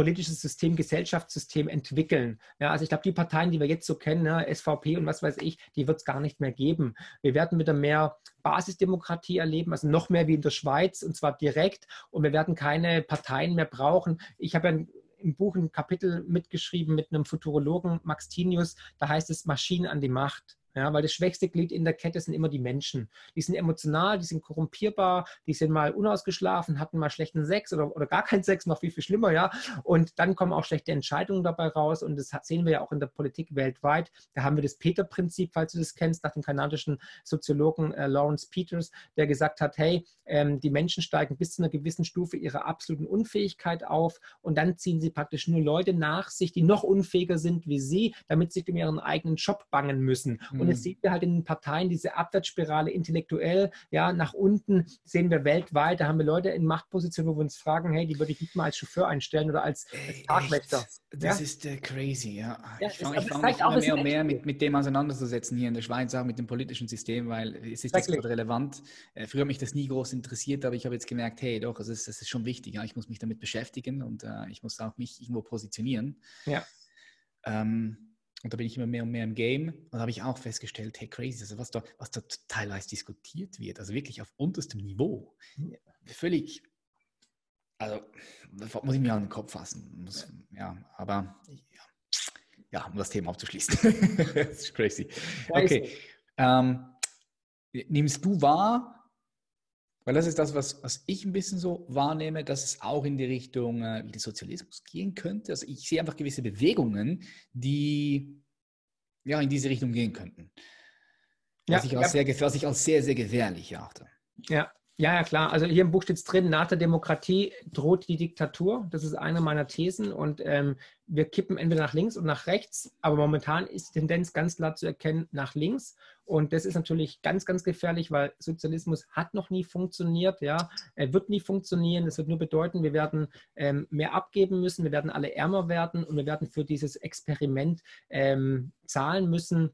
politisches System, Gesellschaftssystem entwickeln. Ja, also ich glaube, die Parteien, die wir jetzt so kennen, ne, SVP und was weiß ich, die wird es gar nicht mehr geben. Wir werden wieder mehr Basisdemokratie erleben, also noch mehr wie in der Schweiz und zwar direkt. Und wir werden keine Parteien mehr brauchen. Ich habe ja im Buch ein Kapitel mitgeschrieben mit einem Futurologen, Max Tinius, da heißt es Maschinen an die Macht. Ja, weil das schwächste Glied in der Kette sind immer die Menschen. Die sind emotional, die sind korrumpierbar, die sind mal unausgeschlafen, hatten mal schlechten Sex oder, oder gar keinen Sex, noch viel, viel schlimmer, ja. Und dann kommen auch schlechte Entscheidungen dabei raus. Und das sehen wir ja auch in der Politik weltweit. Da haben wir das Peter-Prinzip, falls du das kennst, nach dem kanadischen Soziologen äh, Lawrence Peters, der gesagt hat, hey, ähm, die Menschen steigen bis zu einer gewissen Stufe ihrer absoluten Unfähigkeit auf und dann ziehen sie praktisch nur Leute nach sich, die noch unfähiger sind wie sie, damit sie um ihren eigenen Job bangen müssen. Und jetzt mhm. sehen wir halt in den Parteien diese Abwärtsspirale intellektuell, ja, nach unten sehen wir weltweit, da haben wir Leute in Machtpositionen, wo wir uns fragen, hey, die würde ich nicht mal als Chauffeur einstellen oder als, als Tagwächter. Das ja? ist äh, crazy, ja. ja ich fange fang mich immer mehr und mehr mit, mit dem auseinanderzusetzen hier in der Schweiz, auch mit dem politischen System, weil es ist jetzt gerade relevant. Äh, früher hat mich das nie groß interessiert, aber ich habe jetzt gemerkt, hey, doch, es ist, es ist schon wichtig. Ja? Ich muss mich damit beschäftigen und äh, ich muss auch mich irgendwo positionieren. Ja. Ähm, und da bin ich immer mehr und mehr im Game. Und da habe ich auch festgestellt, hey, crazy, also was da, was da teilweise diskutiert wird, also wirklich auf unterstem Niveau. Völlig, also muss ich mir an den Kopf fassen. Muss, ja, aber ja, ja, um das Thema abzuschließen. das ist crazy. Okay. Ähm, nimmst du wahr, weil das ist das, was, was ich ein bisschen so wahrnehme, dass es auch in die Richtung äh, wie der Sozialismus gehen könnte. Also ich sehe einfach gewisse Bewegungen, die ja in diese Richtung gehen könnten. Was, ja, ich, als ja. sehr, was ich als sehr, sehr gefährlich erachte. Ja, ja, ja, klar. Also hier im Buch steht es drin, nach der Demokratie droht die Diktatur. Das ist eine meiner Thesen. Und ähm, wir kippen entweder nach links oder nach rechts. Aber momentan ist die Tendenz ganz klar zu erkennen nach links. Und das ist natürlich ganz, ganz gefährlich, weil Sozialismus hat noch nie funktioniert. Ja, er wird nie funktionieren. Das wird nur bedeuten, wir werden ähm, mehr abgeben müssen. Wir werden alle ärmer werden und wir werden für dieses Experiment ähm, zahlen müssen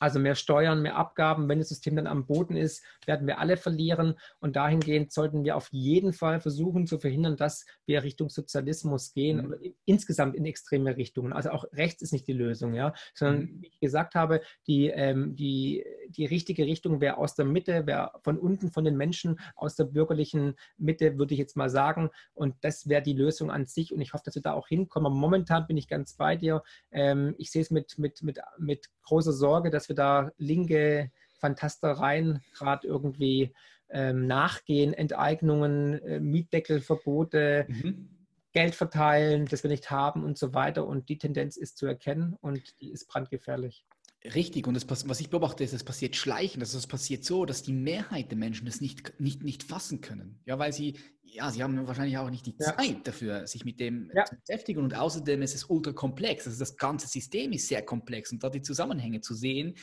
Also mehr Steuern, mehr Abgaben. Wenn das System dann am Boden ist, werden wir alle verlieren. Und dahingehend sollten wir auf jeden Fall versuchen zu verhindern, dass wir Richtung Sozialismus gehen mhm. oder insgesamt in extreme Richtungen. Also auch rechts ist nicht die Lösung, ja. Sondern mhm. wie ich gesagt habe, die, ähm, die, die richtige Richtung wäre aus der Mitte, wäre von unten von den Menschen, aus der bürgerlichen Mitte, würde ich jetzt mal sagen. Und das wäre die Lösung an sich. Und ich hoffe, dass wir da auch hinkommen. Aber momentan bin ich ganz bei dir. Ähm, ich sehe es mit, mit, mit, mit großer Sorge, dass wir da linke Fantastereien gerade irgendwie ähm, nachgehen, Enteignungen, äh, Mietdeckelverbote, mhm. Geld verteilen, das wir nicht haben und so weiter. Und die Tendenz ist zu erkennen und die ist brandgefährlich. Richtig, und das, was ich beobachte, ist, es passiert schleichend. Also es passiert so, dass die Mehrheit der Menschen das nicht, nicht, nicht fassen können. Ja, weil sie, ja, sie haben wahrscheinlich auch nicht die ja. Zeit dafür, sich mit dem ja. zu beschäftigen. Und außerdem ist es ultra komplex. Also das ganze System ist sehr komplex. Und da die Zusammenhänge zu sehen,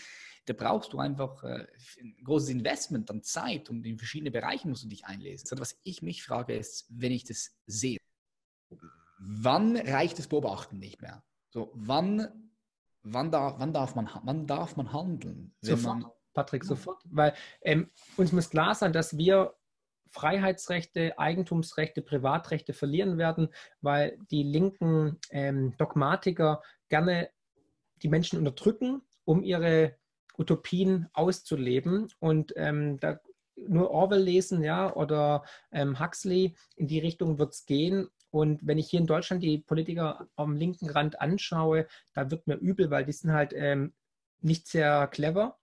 da brauchst du einfach äh, ein großes Investment an Zeit und in verschiedene Bereiche musst du dich einlesen. Also was ich mich frage, ist, wenn ich das sehe, wann reicht das Beobachten nicht mehr? So, wann wann, da, wann, darf, man, wann darf man handeln? Sofort, man, Patrick, sofort. Weil ähm, uns muss klar sein, dass wir Freiheitsrechte, Eigentumsrechte, Privatrechte verlieren werden, weil die linken ähm, Dogmatiker gerne die Menschen unterdrücken, um ihre Utopien auszuleben. Und ähm, da nur Orwell lesen, ja, oder ähm, Huxley, in die Richtung wird es gehen. Und wenn ich hier in Deutschland die Politiker am linken Rand anschaue, da wird mir übel, weil die sind halt ähm, nicht sehr clever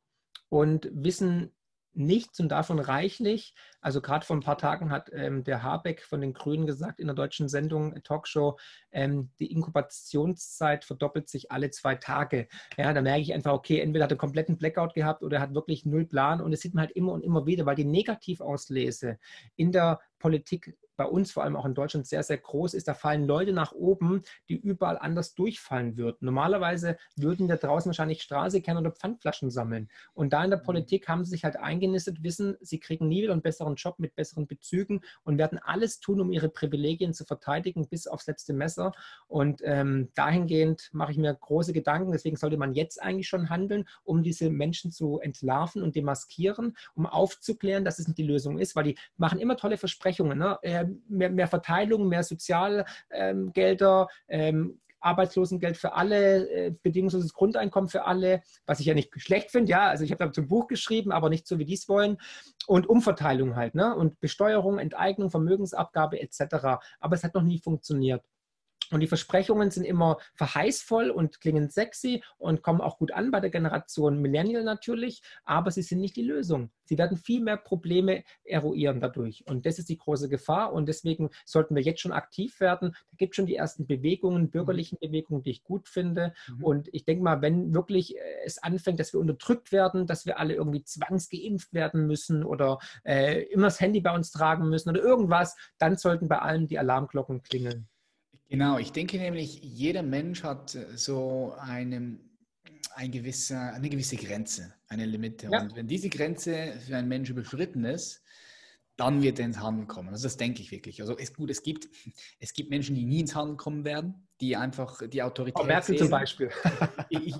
und wissen nichts und davon reichlich. Also gerade vor ein paar Tagen hat ähm, der Habeck von den Grünen gesagt in der deutschen Sendung äh, Talkshow, ähm, die Inkubationszeit verdoppelt sich alle zwei Tage. Ja, da merke ich einfach, okay, entweder hat er kompletten Blackout gehabt oder er hat wirklich null Plan und das sieht man halt immer und immer wieder, weil die Negativauslese in der Politik bei uns, vor allem auch in Deutschland, sehr, sehr groß ist. Da fallen Leute nach oben, die überall anders durchfallen würden. Normalerweise würden wir draußen wahrscheinlich Straße kennen oder Pfandflaschen sammeln. Und da in der mhm. Politik haben sie sich halt eingenistet, wissen, sie kriegen nie wieder einen besseren Job mit besseren Bezügen und werden alles tun, um ihre Privilegien zu verteidigen, bis aufs letzte Messer. Und ähm, dahingehend mache ich mir große Gedanken. Deswegen sollte man jetzt eigentlich schon handeln, um diese Menschen zu entlarven und demaskieren, um aufzuklären, dass es nicht die Lösung ist, weil die machen immer tolle Versprechungen. Ne? Äh, mehr, mehr Verteilung, mehr Sozialgelder, ähm, Arbeitslosengeld für alle, äh, bedingungsloses Grundeinkommen für alle, was ich ja nicht schlecht finde, ja, also ich habe da zum Buch geschrieben, aber nicht so, wie die es wollen. Und Umverteilung halt, ne? Und Besteuerung, Enteignung, Vermögensabgabe etc. Aber es hat noch nie funktioniert. Und die Versprechungen sind immer verheißvoll und klingen sexy und kommen auch gut an bei der Generation Millennial natürlich, aber sie sind nicht die Lösung. Sie werden viel mehr Probleme eruieren dadurch. Und das ist die große Gefahr. Und deswegen sollten wir jetzt schon aktiv werden. Da gibt es schon die ersten Bewegungen, bürgerlichen mhm. Bewegungen, die ich gut finde. Mhm. Und ich denke mal, wenn wirklich äh, es anfängt, dass wir unterdrückt werden, dass wir alle irgendwie zwangsgeimpft werden müssen oder äh, immer das Handy bei uns tragen müssen oder irgendwas, dann sollten bei allen die Alarmglocken klingeln. Genau, ich denke nämlich, jeder Mensch hat äh, so eine, ein gewisse, eine gewisse Grenze, eine Limite. Ja. Und wenn diese Grenze für einen Menschen überschritten ist, dann wird er ins Handeln kommen. Also das denke ich wirklich. Also es, gut, es gibt, es gibt Menschen, die nie ins Handeln kommen werden, die einfach die Autorität. Oh, Merkel sehen. zum Beispiel. ich, ich,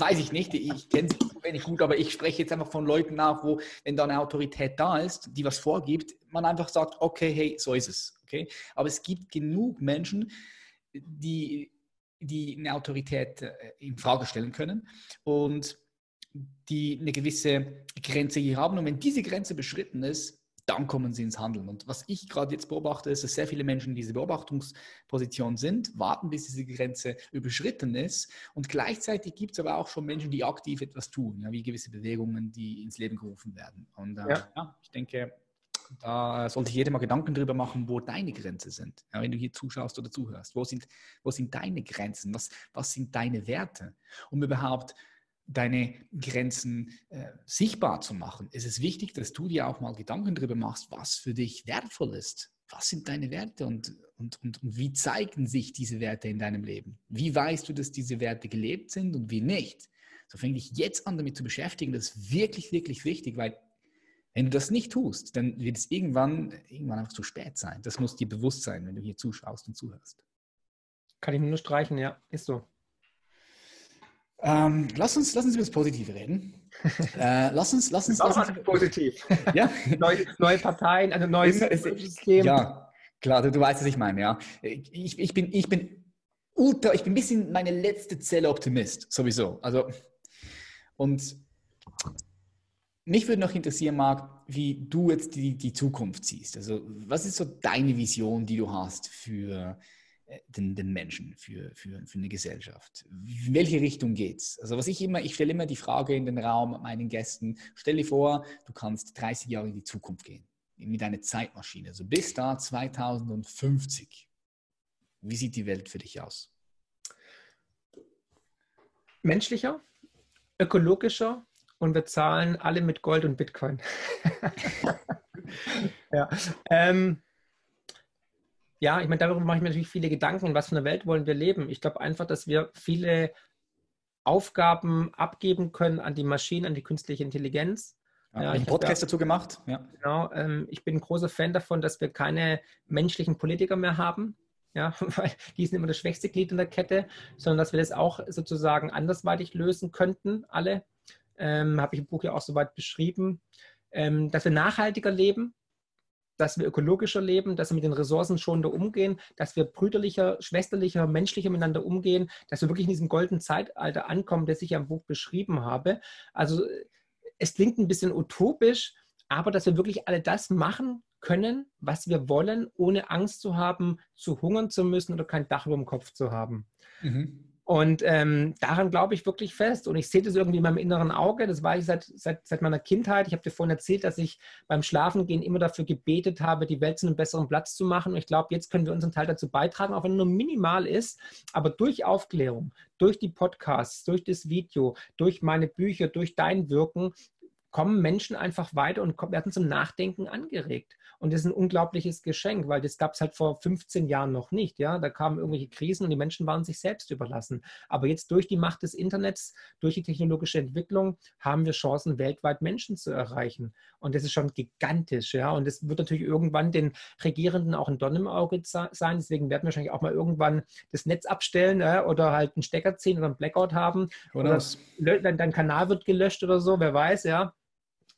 weiß ich nicht, ich kenne sie wenig gut, aber ich spreche jetzt einfach von Leuten nach, wo, wenn da eine Autorität da ist, die was vorgibt, man einfach sagt, okay, hey, so ist es. Okay? Aber es gibt genug Menschen, die, die eine Autorität äh, in Frage stellen können und die eine gewisse Grenze hier haben. Und wenn diese Grenze beschritten ist, dann kommen sie ins Handeln. Und was ich gerade jetzt beobachte, ist, dass sehr viele Menschen in dieser Beobachtungsposition sind, warten, bis diese Grenze überschritten ist. Und gleichzeitig gibt es aber auch schon Menschen, die aktiv etwas tun, ja, wie gewisse Bewegungen, die ins Leben gerufen werden. Und äh, ja. ja. ich denke, da sollte jeder mal Gedanken darüber machen, wo deine Grenzen sind. Ja, wenn du hier zuschaust oder zuhörst, wo sind, wo sind deine Grenzen? Was, was sind deine Werte? Um überhaupt deine Grenzen äh, sichtbar zu machen, ist es wichtig, dass du dir auch mal Gedanken darüber machst, was für dich wertvoll ist. Was sind deine Werte und, und, und, und wie zeigen sich diese Werte in deinem Leben? Wie weißt du, dass diese Werte gelebt sind und wie nicht? So fänge ich jetzt an, damit zu beschäftigen. Das ist wirklich, wirklich wichtig, weil wenn du das nicht tust, dann wird es irgendwann, irgendwann einfach zu spät sein. Das muss dir bewusst sein, wenn du hier zuschaust und zuhörst. Kann ich nur streichen, ja, ist so. Ähm, lass, uns, lass uns über das Positive reden. äh, lass uns, lass uns, lass uns positiv. Ja? neue, neue Parteien, ein neues System. Ja, klar, du, du weißt, was ich meine. Ja, ich, ich bin, ich bin ultra, ich bin ein bisschen meine letzte Zelle Optimist sowieso. Also und mich würde noch interessieren, Marc, wie du jetzt die, die Zukunft siehst. Also was ist so deine Vision, die du hast für den, den Menschen, für, für, für eine Gesellschaft? In welche Richtung geht's? Also was ich immer, ich stelle immer die Frage in den Raum meinen Gästen, stell dir vor, du kannst 30 Jahre in die Zukunft gehen, mit deiner Zeitmaschine, also bis da 2050. Wie sieht die Welt für dich aus? Menschlicher, ökologischer, und wir zahlen alle mit Gold und Bitcoin. ja. Ähm, ja, ich meine, darüber mache ich mir natürlich viele Gedanken, in was für einer Welt wollen wir leben. Ich glaube einfach, dass wir viele Aufgaben abgeben können an die Maschinen, an die künstliche Intelligenz. Ja, ja, ich einen Podcast dazu gemacht. Ja. Genau, ähm, ich bin ein großer Fan davon, dass wir keine menschlichen Politiker mehr haben, ja, weil die sind immer das schwächste Glied in der Kette, sondern dass wir das auch sozusagen andersweitig lösen könnten, alle ähm, habe ich im Buch ja auch soweit beschrieben, ähm, dass wir nachhaltiger leben, dass wir ökologischer leben, dass wir mit den Ressourcen schonender umgehen, dass wir brüderlicher, schwesterlicher, menschlicher miteinander umgehen, dass wir wirklich in diesem goldenen Zeitalter ankommen, das ich ja im Buch beschrieben habe. Also es klingt ein bisschen utopisch, aber dass wir wirklich alle das machen können, was wir wollen, ohne Angst zu haben, zu hungern zu müssen oder kein Dach über dem Kopf zu haben. Mhm. Und ähm, daran glaube ich wirklich fest. Und ich sehe das irgendwie in meinem inneren Auge. Das war ich seit, seit, seit meiner Kindheit. Ich habe dir vorhin erzählt, dass ich beim Schlafengehen immer dafür gebetet habe, die Welt zu einem besseren Platz zu machen. Und ich glaube, jetzt können wir unseren Teil dazu beitragen, auch wenn nur minimal ist. Aber durch Aufklärung, durch die Podcasts, durch das Video, durch meine Bücher, durch dein Wirken kommen Menschen einfach weiter und werden zum Nachdenken angeregt. Und das ist ein unglaubliches Geschenk, weil das gab es halt vor 15 Jahren noch nicht. Ja? Da kamen irgendwelche Krisen und die Menschen waren sich selbst überlassen. Aber jetzt durch die Macht des Internets, durch die technologische Entwicklung, haben wir Chancen, weltweit Menschen zu erreichen. Und das ist schon gigantisch. Ja? Und das wird natürlich irgendwann den Regierenden auch ein Don im Auge sein. Deswegen werden wir wahrscheinlich auch mal irgendwann das Netz abstellen ja? oder halt einen Stecker ziehen oder einen Blackout haben. Oder, oder dein Kanal wird gelöscht oder so, wer weiß, ja.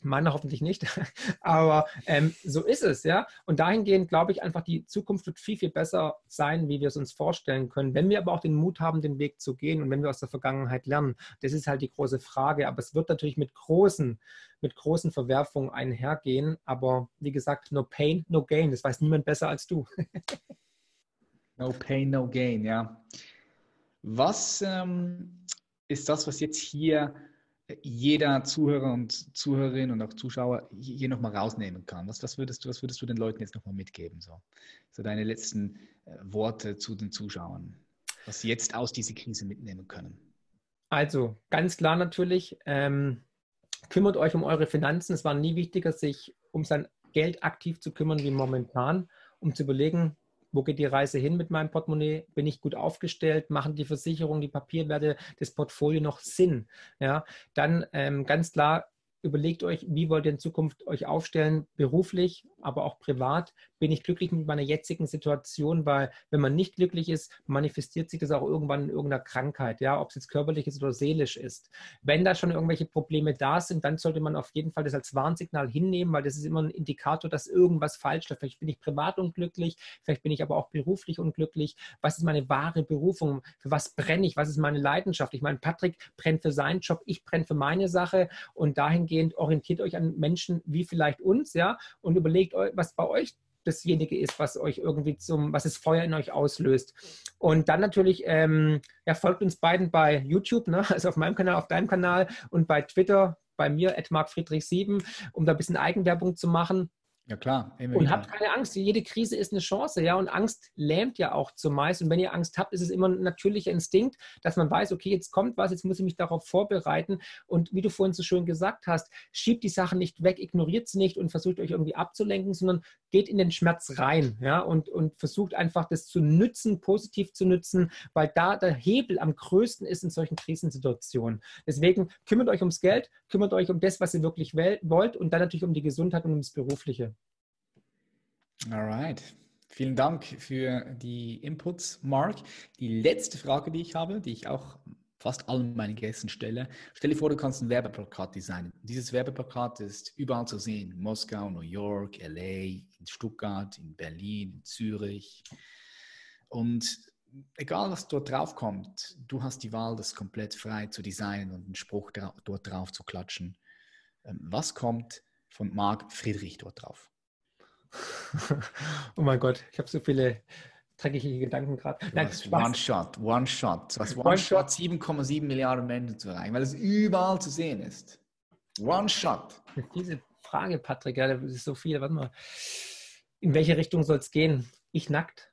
Meiner hoffentlich nicht, aber ähm, so ist es, ja. Und dahingehend glaube ich einfach, die Zukunft wird viel, viel besser sein, wie wir es uns vorstellen können. Wenn wir aber auch den Mut haben, den Weg zu gehen und wenn wir aus der Vergangenheit lernen, das ist halt die große Frage. Aber es wird natürlich mit großen, mit großen Verwerfungen einhergehen. Aber wie gesagt, no pain, no gain. Das weiß niemand besser als du. no pain, no gain, ja. Was ähm, ist das, was jetzt hier jeder Zuhörer und Zuhörerin und auch Zuschauer hier nochmal rausnehmen kann? Was, was, würdest du, was würdest du den Leuten jetzt nochmal mitgeben? So, so deine letzten äh, Worte zu den Zuschauern, was sie jetzt aus dieser Krise mitnehmen können. Also, ganz klar natürlich, ähm, kümmert euch um eure Finanzen. Es war nie wichtiger, sich um sein Geld aktiv zu kümmern wie momentan, um zu überlegen, wo geht die Reise hin mit meinem Portemonnaie? Bin ich gut aufgestellt? Machen die Versicherungen, die Papierwerte, das Portfolio noch Sinn? Ja, dann ähm, ganz klar überlegt euch, wie wollt ihr in Zukunft euch aufstellen, beruflich, aber auch privat. Bin ich glücklich mit meiner jetzigen Situation? Weil wenn man nicht glücklich ist, manifestiert sich das auch irgendwann in irgendeiner Krankheit, ja, ob es jetzt körperlich ist oder seelisch ist. Wenn da schon irgendwelche Probleme da sind, dann sollte man auf jeden Fall das als Warnsignal hinnehmen, weil das ist immer ein Indikator, dass irgendwas falsch ist. Vielleicht bin ich privat unglücklich, vielleicht bin ich aber auch beruflich unglücklich. Was ist meine wahre Berufung? Für was brenne ich? Was ist meine Leidenschaft? Ich meine, Patrick brennt für seinen Job, ich brenne für meine Sache und dahingehend orientiert euch an Menschen wie vielleicht uns, ja, und überlegt, was bei euch dasjenige ist, was euch irgendwie zum, was das Feuer in euch auslöst. Und dann natürlich, ähm, ja, folgt uns beiden bei YouTube, ne? also auf meinem Kanal, auf deinem Kanal und bei Twitter bei mir, markfriedrich7, um da ein bisschen Eigenwerbung zu machen. Ja, klar. Und habt keine Angst. Jede Krise ist eine Chance, ja. Und Angst lähmt ja auch zumeist. Und wenn ihr Angst habt, ist es immer ein natürlicher Instinkt, dass man weiß, okay, jetzt kommt was, jetzt muss ich mich darauf vorbereiten. Und wie du vorhin so schön gesagt hast, schiebt die Sachen nicht weg, ignoriert sie nicht und versucht euch irgendwie abzulenken, sondern geht in den Schmerz rein, ja. Und, und versucht einfach das zu nützen, positiv zu nützen, weil da der Hebel am größten ist in solchen Krisensituationen. Deswegen kümmert euch ums Geld, kümmert euch um das, was ihr wirklich wollt und dann natürlich um die Gesundheit und ums Berufliche. Alright. Vielen Dank für die Inputs, Mark. Die letzte Frage, die ich habe, die ich auch fast allen meinen Gästen stelle. Stell dir vor, du kannst ein Werbeplakat designen. Dieses Werbeplakat ist überall zu sehen. In Moskau, New York, LA, in Stuttgart, in Berlin, in Zürich. Und egal, was dort drauf kommt, du hast die Wahl, das komplett frei zu designen und einen Spruch dort drauf zu klatschen. Ähm, was kommt von Marc Friedrich dort drauf? oh mein Gott, ich habe so viele dreckige Gedanken gerade. One Shot, One Shot. Was One, Shot 7,7 Milliarden Menschen zu erreichen, weil es überall zu sehen ist. One Shot. Diese Frage, Patrick, ja, das ist so viel. Warte mal. In welche Richtung soll es gehen? Ich nackt?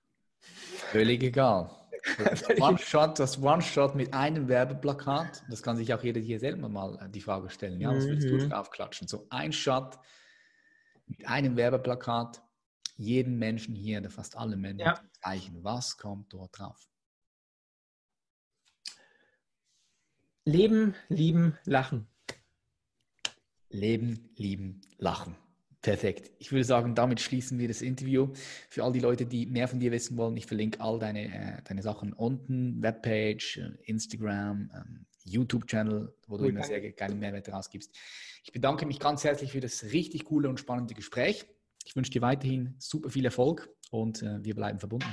Völlig egal. One Shot, das One Shot mit einem Werbeplakat, das kann sich auch jeder hier selber mal äh, die Frage stellen. Ja, was willst du mhm. drauf klatschen? So ein Shot mit einem Werbeplakat, jeden Menschen hier, oder fast alle Menschen ja. zeichnen, was kommt dort drauf? Leben, lieben, lachen. Leben, lieben, lachen. Perfekt. Ich würde sagen, damit schließen wir das Interview. Für all die Leute, die mehr von dir wissen wollen, ich verlinke all deine, äh, deine Sachen unten, Webpage, äh, Instagram, ähm, YouTube-Channel, wo du immer sehr geile Mehrwerte rausgibst. Ich bedanke mich ganz herzlich für das richtig coole und spannende Gespräch. Ich wünsche dir weiterhin super viel Erfolg und äh, wir bleiben verbunden.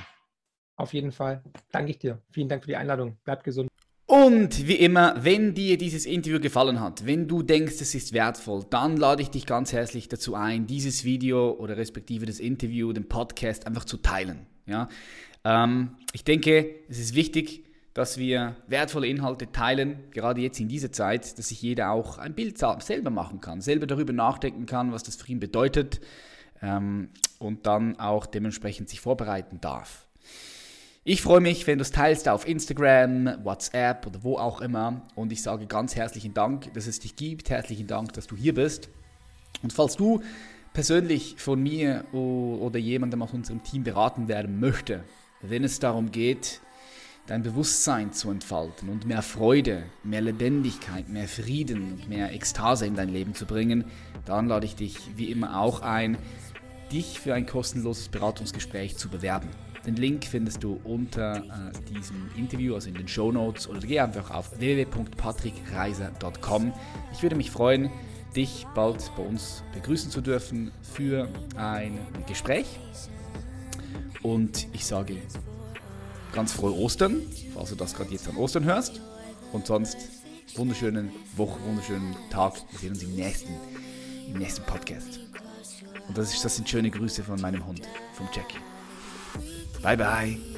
Auf jeden Fall. Danke ich dir. Vielen Dank für die Einladung. Bleib gesund. Und wie immer, wenn dir dieses Interview gefallen hat, wenn du denkst, es ist wertvoll, dann lade ich dich ganz herzlich dazu ein, dieses Video oder respektive das Interview, den Podcast einfach zu teilen. Ja? Ähm, ich denke, es ist wichtig, dass wir wertvolle Inhalte teilen, gerade jetzt in dieser Zeit, dass sich jeder auch ein Bild selber machen kann, selber darüber nachdenken kann, was das für ihn bedeutet ähm, und dann auch dementsprechend sich vorbereiten darf. Ich freue mich, wenn du es teilst auf Instagram, WhatsApp oder wo auch immer. Und ich sage ganz herzlichen Dank, dass es dich gibt. Herzlichen Dank, dass du hier bist. Und falls du persönlich von mir oder jemandem aus unserem Team beraten werden möchte, wenn es darum geht, dein Bewusstsein zu entfalten und mehr Freude, mehr Lebendigkeit, mehr Frieden und mehr Ekstase in dein Leben zu bringen, dann lade ich dich wie immer auch ein, dich für ein kostenloses Beratungsgespräch zu bewerben. Den Link findest du unter äh, diesem Interview, also in den Show Notes, oder geh einfach auf www.patrickreiser.com. Ich würde mich freuen, dich bald bei uns begrüßen zu dürfen für ein Gespräch. Und ich sage ganz frohe Ostern, falls du das gerade jetzt an Ostern hörst. Und sonst wunderschönen Woche, wunderschönen Tag. Wir sehen uns im nächsten, im nächsten Podcast. Und das, ist, das sind schöne Grüße von meinem Hund, vom Jackie. Bye bye.